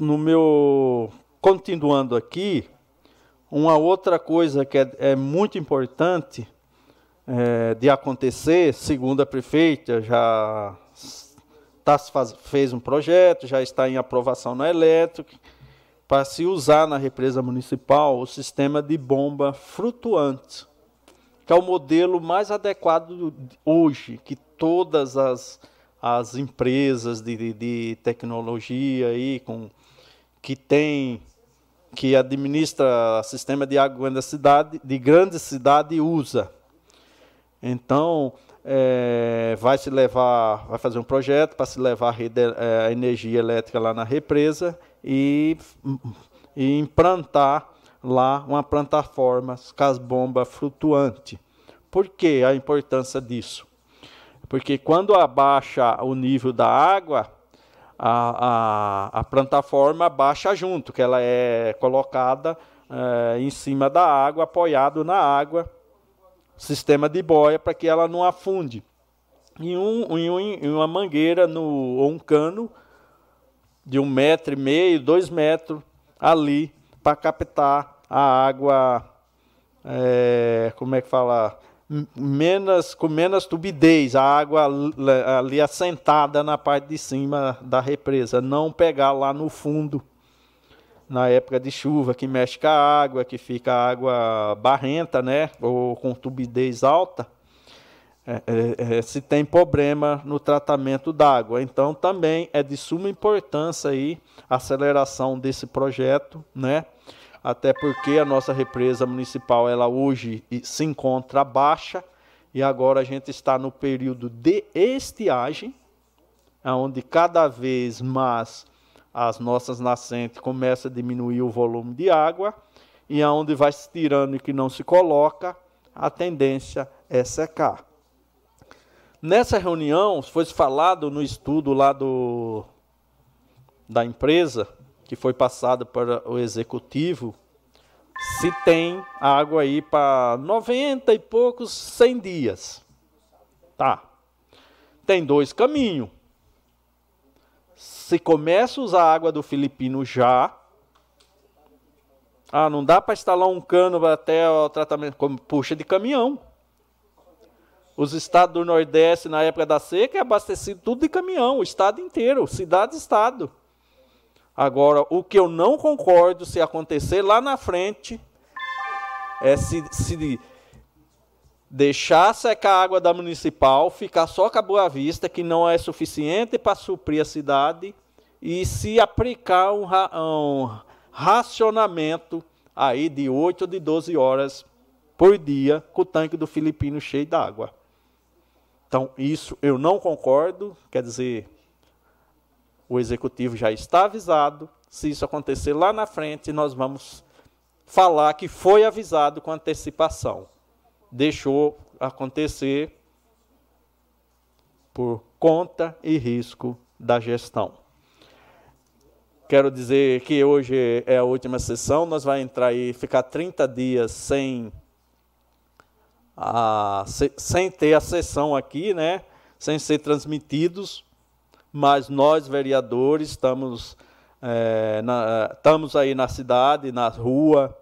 No meu. Continuando aqui, uma outra coisa que é, é muito importante é, de acontecer, segundo a prefeita, já tá, fez um projeto, já está em aprovação na elétrica, para se usar na represa municipal o sistema de bomba flutuante, que é o modelo mais adequado hoje, que todas as, as empresas de, de, de tecnologia aí, com, que tem que administra sistema de água da cidade, de grande cidade usa. Então, é, vai se levar, vai fazer um projeto para se levar a, rede, é, a energia elétrica lá na represa e, e implantar lá uma plataforma com as bombas flutuante. Por que a importância disso? Porque quando abaixa o nível da água, a, a, a plataforma baixa junto, que ela é colocada é, em cima da água, apoiado na água, sistema de boia para que ela não afunde. Em, um, em, um, em uma mangueira no, ou um cano de um metro e meio, dois metros ali para captar a água, é, como é que fala, menos, com menos tubidez, a água ali assentada na parte de cima da represa, não pegar lá no fundo na época de chuva, que mexe com a água, que fica água barrenta, né, ou com tubidez alta, é, é, é, se tem problema no tratamento d'água. Então, também é de suma importância aí a aceleração desse projeto, né, até porque a nossa represa municipal ela hoje se encontra baixa e agora a gente está no período de estiagem, onde cada vez mais as nossas nascentes começam a diminuir o volume de água e aonde vai se tirando e que não se coloca, a tendência é secar. Nessa reunião foi falado no estudo lá do da empresa que foi passado para o executivo, se tem água aí para 90 e poucos 100 dias. Tá. Tem dois caminhos. Se começa a usar água do Filipino já, ah, não dá para instalar um cano até o tratamento, como puxa de caminhão. Os estados do Nordeste, na época da seca, é abastecido tudo de caminhão, o estado inteiro, cidade estado. Agora, o que eu não concordo se acontecer lá na frente é se, se deixar secar a água da municipal, ficar só com a Boa Vista, que não é suficiente para suprir a cidade, e se aplicar um, um racionamento aí de 8 ou de 12 horas por dia com o tanque do Filipino cheio d'água. Então, isso eu não concordo, quer dizer, o executivo já está avisado. Se isso acontecer lá na frente, nós vamos falar que foi avisado com antecipação. Deixou acontecer por conta e risco da gestão. Quero dizer que hoje é a última sessão, nós vamos entrar e ficar 30 dias sem, a, sem ter a sessão aqui, né? sem ser transmitidos mas nós, vereadores, estamos, é, na, estamos aí na cidade, na rua,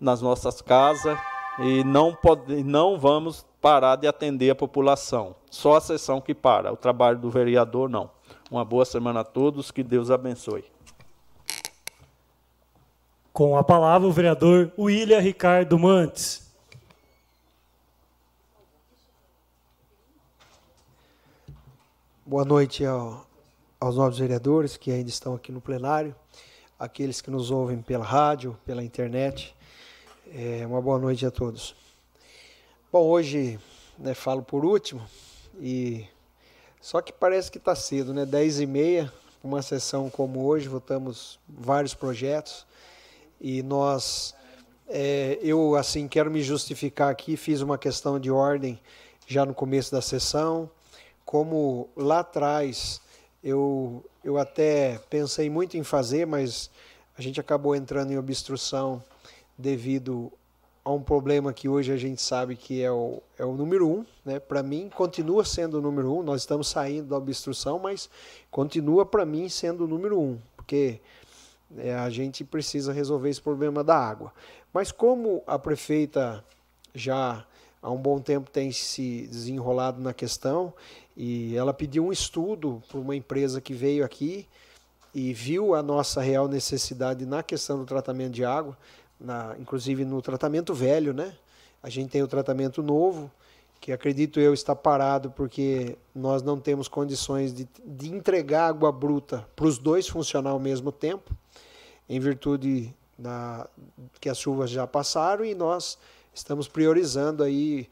nas nossas casas, e não, pode, não vamos parar de atender a população. Só a sessão que para, o trabalho do vereador não. Uma boa semana a todos, que Deus abençoe. Com a palavra, o vereador William Ricardo Mantes. Boa noite ao, aos novos vereadores que ainda estão aqui no plenário, aqueles que nos ouvem pela rádio, pela internet. É, uma boa noite a todos. Bom, hoje né, falo por último, e só que parece que está cedo, né? 10 e meia, uma sessão como hoje, votamos vários projetos e nós, é, eu assim quero me justificar aqui, fiz uma questão de ordem já no começo da sessão, como lá atrás eu, eu até pensei muito em fazer, mas a gente acabou entrando em obstrução devido a um problema que hoje a gente sabe que é o, é o número um, né? Para mim, continua sendo o número um. Nós estamos saindo da obstrução, mas continua para mim sendo o número um, porque é, a gente precisa resolver esse problema da água. Mas como a prefeita já há um bom tempo tem se desenrolado na questão e ela pediu um estudo para uma empresa que veio aqui e viu a nossa real necessidade na questão do tratamento de água na, inclusive no tratamento velho, né? A gente tem o tratamento novo, que acredito eu está parado porque nós não temos condições de, de entregar água bruta para os dois funcionar ao mesmo tempo, em virtude da, que as chuvas já passaram e nós estamos priorizando aí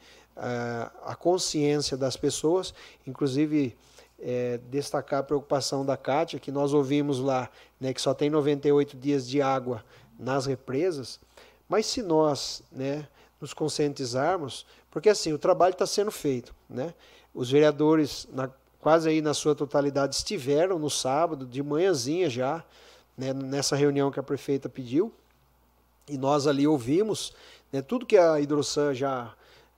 a consciência das pessoas, inclusive é, destacar a preocupação da Cátia, que nós ouvimos lá, né, que só tem 98 dias de água nas represas, mas se nós né, nos conscientizarmos, porque assim, o trabalho está sendo feito. Né? Os vereadores, na, quase aí na sua totalidade, estiveram no sábado, de manhãzinha já, né, nessa reunião que a prefeita pediu, e nós ali ouvimos né, tudo que a Hidrosan já,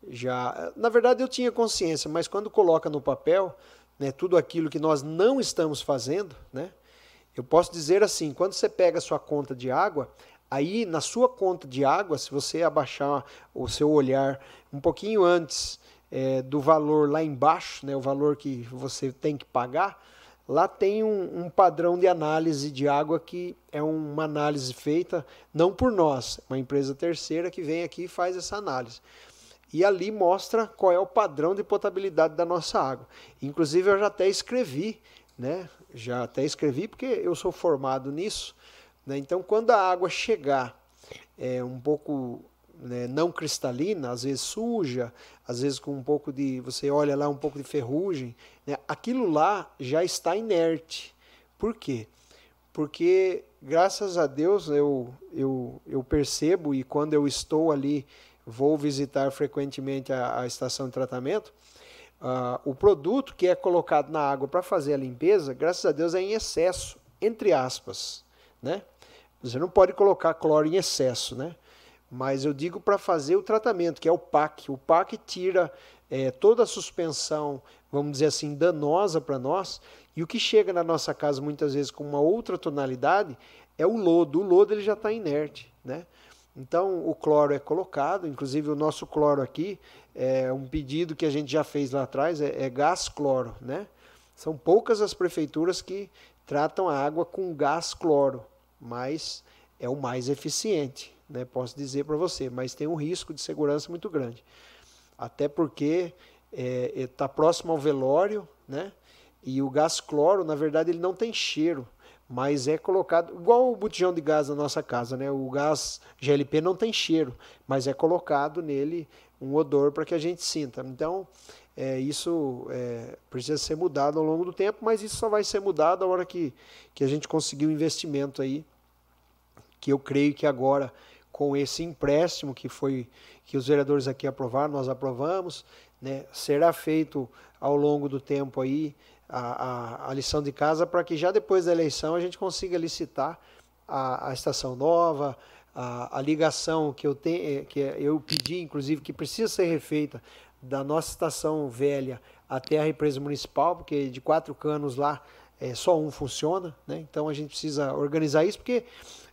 já. Na verdade, eu tinha consciência, mas quando coloca no papel né, tudo aquilo que nós não estamos fazendo, né, eu posso dizer assim: quando você pega a sua conta de água, Aí, na sua conta de água, se você abaixar o seu olhar um pouquinho antes é, do valor lá embaixo, né, o valor que você tem que pagar, lá tem um, um, padrão de análise de água que é uma análise feita não por nós, uma empresa terceira que vem aqui e faz essa análise. E ali mostra qual é o padrão de potabilidade da nossa água. Inclusive eu já até escrevi, né? Já até escrevi porque eu sou formado nisso né? Então, quando a água chegar é, um pouco né, não cristalina, às vezes suja, às vezes com um pouco de. Você olha lá um pouco de ferrugem, né, aquilo lá já está inerte. Por quê? Porque, graças a Deus, eu, eu, eu percebo e quando eu estou ali, vou visitar frequentemente a, a estação de tratamento. Uh, o produto que é colocado na água para fazer a limpeza, graças a Deus, é em excesso, entre aspas. Né? Você não pode colocar cloro em excesso, né? Mas eu digo para fazer o tratamento, que é o PAC. O PAC tira é, toda a suspensão, vamos dizer assim, danosa para nós. E o que chega na nossa casa muitas vezes com uma outra tonalidade é o lodo. O lodo ele já está inerte, né? Então o cloro é colocado, inclusive o nosso cloro aqui é um pedido que a gente já fez lá atrás, é, é gás cloro, né? São poucas as prefeituras que tratam a água com gás cloro mas é o mais eficiente, né? posso dizer para você, mas tem um risco de segurança muito grande. Até porque está é, é tá próximo ao velório, né? e o gás cloro, na verdade, ele não tem cheiro, mas é colocado, igual o botijão de gás da nossa casa, né? o gás GLP não tem cheiro, mas é colocado nele um odor para que a gente sinta. Então, é, isso é, precisa ser mudado ao longo do tempo, mas isso só vai ser mudado a hora que, que a gente conseguir o um investimento aí que eu creio que agora com esse empréstimo que foi que os vereadores aqui aprovaram, nós aprovamos, né, será feito ao longo do tempo aí a, a, a lição de casa para que já depois da eleição a gente consiga licitar a, a estação nova, a, a, ligação que eu tenho, eh, que eu pedi, inclusive, que precisa ser refeita da nossa estação velha até a represa municipal, porque de quatro canos lá é, só um funciona, né? Então a gente precisa organizar isso, porque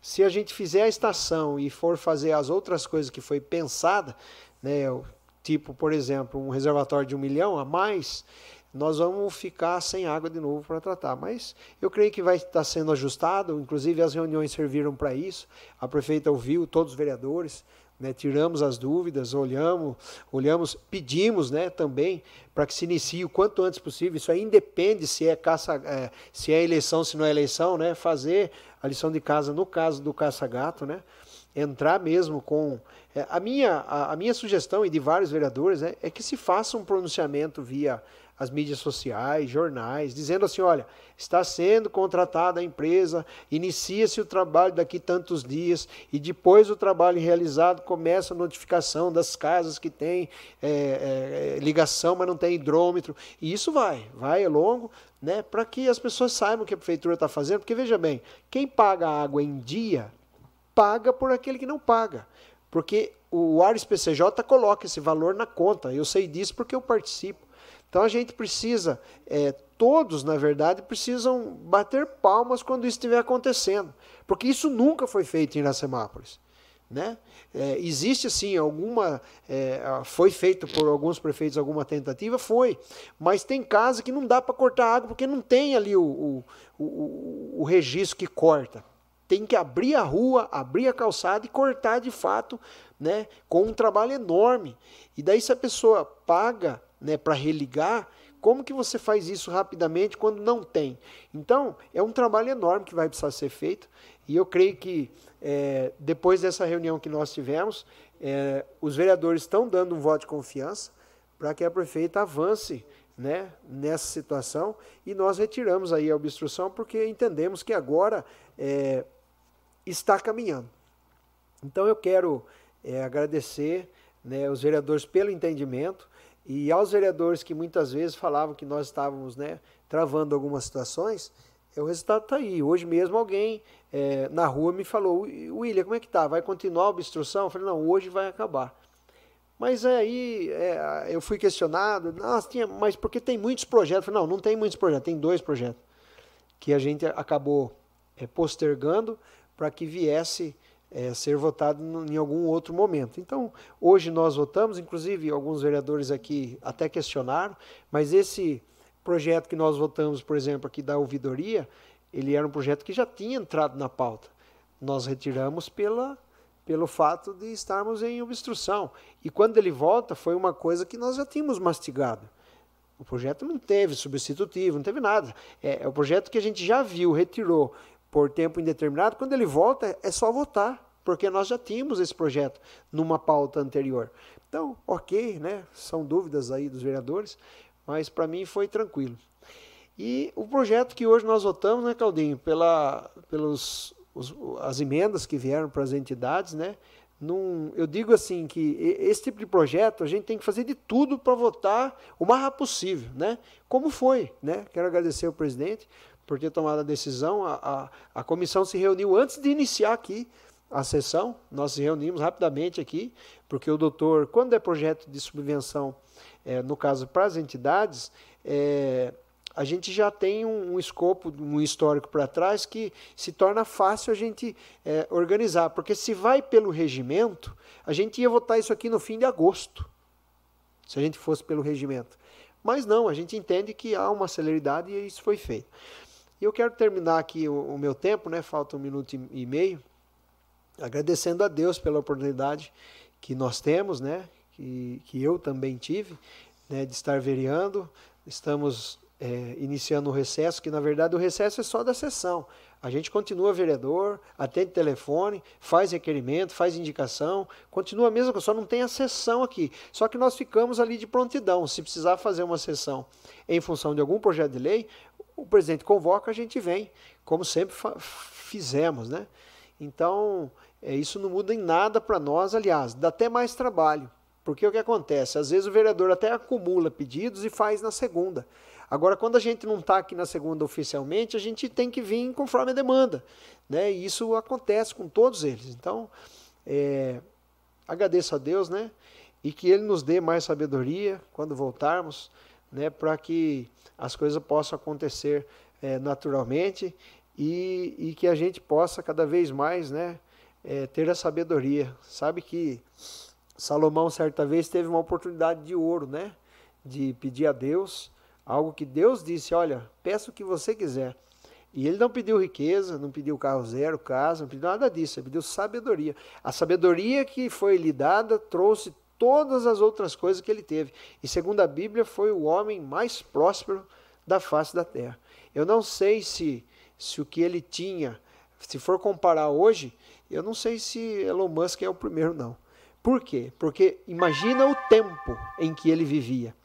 se a gente fizer a estação e for fazer as outras coisas que foi pensada, né, tipo, por exemplo, um reservatório de um milhão a mais, nós vamos ficar sem água de novo para tratar. Mas eu creio que vai estar sendo ajustado, inclusive as reuniões serviram para isso. A prefeita ouviu todos os vereadores, né, tiramos as dúvidas, olhamos, olhamos, pedimos, né, também para que se inicie o quanto antes possível. Isso aí independe se é caça, é, se é eleição, se não é eleição, né, fazer a lição de casa no caso do caça-gato, né, entrar mesmo com é, a minha a, a, minha sugestão e de vários vereadores né, é que se faça um pronunciamento via as mídias sociais, jornais, dizendo assim: olha, está sendo contratada a empresa, inicia-se o trabalho daqui tantos dias, e depois o trabalho realizado começa a notificação das casas que têm é, é, ligação, mas não tem hidrômetro. E isso vai, vai é longo, né, para que as pessoas saibam o que a prefeitura está fazendo, porque veja bem, quem paga a água em dia, paga por aquele que não paga. Porque o Ares PCJ coloca esse valor na conta. Eu sei disso porque eu participo. Então a gente precisa, é, todos, na verdade, precisam bater palmas quando isso estiver acontecendo. Porque isso nunca foi feito em Iracemápolis. Né? É, existe sim alguma. É, foi feito por alguns prefeitos alguma tentativa? Foi. Mas tem casa que não dá para cortar água porque não tem ali o, o, o, o registro que corta. Tem que abrir a rua, abrir a calçada e cortar de fato, né, com um trabalho enorme. E daí, se a pessoa paga né, para religar, como que você faz isso rapidamente quando não tem? Então, é um trabalho enorme que vai precisar ser feito. E eu creio que é, depois dessa reunião que nós tivemos, é, os vereadores estão dando um voto de confiança para que a prefeita avance né, nessa situação e nós retiramos aí a obstrução porque entendemos que agora é, está caminhando. Então eu quero é, agradecer né, os vereadores pelo entendimento e aos vereadores que muitas vezes falavam que nós estávamos né, travando algumas situações, o resultado está aí. Hoje mesmo alguém é, na rua me falou, William, como é que tá? Vai continuar a obstrução? Eu falei, não, hoje vai acabar. Mas aí é, eu fui questionado, nossa, tinha, mas porque tem muitos projetos? Eu falei, não, não tem muitos projetos, tem dois projetos que a gente acabou é, postergando para que viesse é, ser votado em algum outro momento. Então, hoje nós votamos, inclusive alguns vereadores aqui até questionaram, mas esse projeto que nós votamos, por exemplo, aqui da ouvidoria, ele era um projeto que já tinha entrado na pauta. Nós retiramos pela, pelo fato de estarmos em obstrução. E quando ele volta, foi uma coisa que nós já tínhamos mastigado. O projeto não teve substitutivo, não teve nada. É, é o projeto que a gente já viu, retirou por tempo indeterminado. Quando ele volta, é só votar, porque nós já tínhamos esse projeto numa pauta anterior. Então, ok, né? São dúvidas aí dos vereadores, mas para mim foi tranquilo. E o projeto que hoje nós votamos, né, Claudinho, pela, pelos os, as emendas que vieram para as entidades, né? Num, eu digo assim que esse tipo de projeto a gente tem que fazer de tudo para votar o mais rápido possível, né? Como foi, né? Quero agradecer ao presidente por ter tomado a decisão. A, a, a comissão se reuniu antes de iniciar aqui a sessão. Nós se reunimos rapidamente aqui, porque o doutor, quando é projeto de subvenção, é, no caso para as entidades, é, a gente já tem um, um escopo, um histórico para trás que se torna fácil a gente é, organizar. Porque se vai pelo regimento, a gente ia votar isso aqui no fim de agosto, se a gente fosse pelo regimento. Mas não, a gente entende que há uma celeridade e isso foi feito. E eu quero terminar aqui o, o meu tempo, né? falta um minuto e, e meio, agradecendo a Deus pela oportunidade que nós temos, né? que, que eu também tive, né? de estar vereando. Estamos é, iniciando o recesso, que na verdade o recesso é só da sessão. A gente continua vereador, atende telefone, faz requerimento, faz indicação, continua coisa, só não tem a sessão aqui. Só que nós ficamos ali de prontidão. Se precisar fazer uma sessão em função de algum projeto de lei, o presidente convoca, a gente vem, como sempre fizemos, né? Então, é, isso não muda em nada para nós, aliás, dá até mais trabalho. Porque o que acontece? Às vezes o vereador até acumula pedidos e faz na segunda. Agora, quando a gente não está aqui na segunda oficialmente, a gente tem que vir conforme a demanda. Né? E isso acontece com todos eles. Então, é, agradeço a Deus, né? E que Ele nos dê mais sabedoria quando voltarmos, né? Para que as coisas possam acontecer é, naturalmente e, e, que a gente possa cada vez mais, né? É, ter a sabedoria. Sabe que Salomão certa vez teve uma oportunidade de ouro, né? De pedir a Deus Algo que Deus disse: Olha, peça o que você quiser. E ele não pediu riqueza, não pediu carro zero, casa, não pediu nada disso, ele pediu sabedoria. A sabedoria que foi lhe dada trouxe todas as outras coisas que ele teve. E segundo a Bíblia, foi o homem mais próspero da face da terra. Eu não sei se, se o que ele tinha, se for comparar hoje, eu não sei se Elon Musk é o primeiro, não. Por quê? Porque imagina o tempo em que ele vivia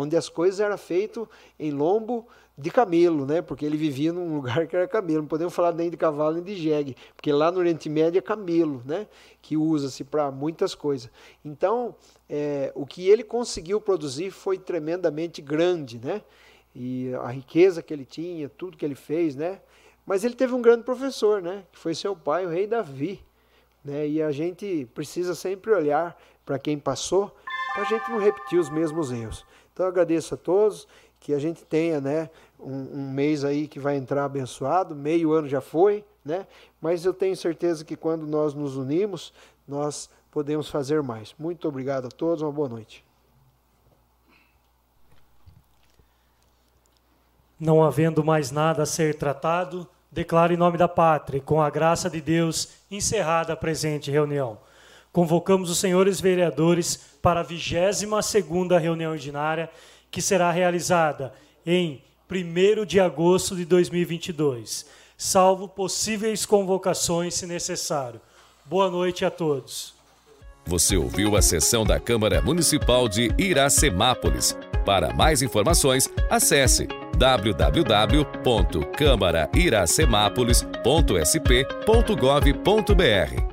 onde as coisas eram feitas em lombo de camelo, né? Porque ele vivia num [LAUGHS] lugar que era camelo. Não podemos falar nem de cavalo nem de jegue, porque lá no Oriente Médio é camelo, né? Que usa-se para muitas coisas. Então, é, o que ele conseguiu produzir foi tremendamente grande, né? E a riqueza que ele tinha, tudo que ele fez, né? Mas ele teve um grande professor, né? Que foi seu pai, o rei Davi. Né? E a gente precisa sempre olhar para quem passou, para a gente não repetir os mesmos erros. Então eu agradeço a todos, que a gente tenha né, um, um mês aí que vai entrar abençoado, meio ano já foi, né? mas eu tenho certeza que quando nós nos unimos, nós podemos fazer mais. Muito obrigado a todos, uma boa noite. Não havendo mais nada a ser tratado, declaro em nome da pátria com a graça de Deus encerrada a presente reunião. Convocamos os senhores vereadores para a 22 segunda reunião ordinária, que será realizada em 1 de agosto de 2022, salvo possíveis convocações se necessário. Boa noite a todos. Você ouviu a sessão da Câmara Municipal de Iracemápolis. Para mais informações, acesse www.câmarairacemápolis.sp.gov.br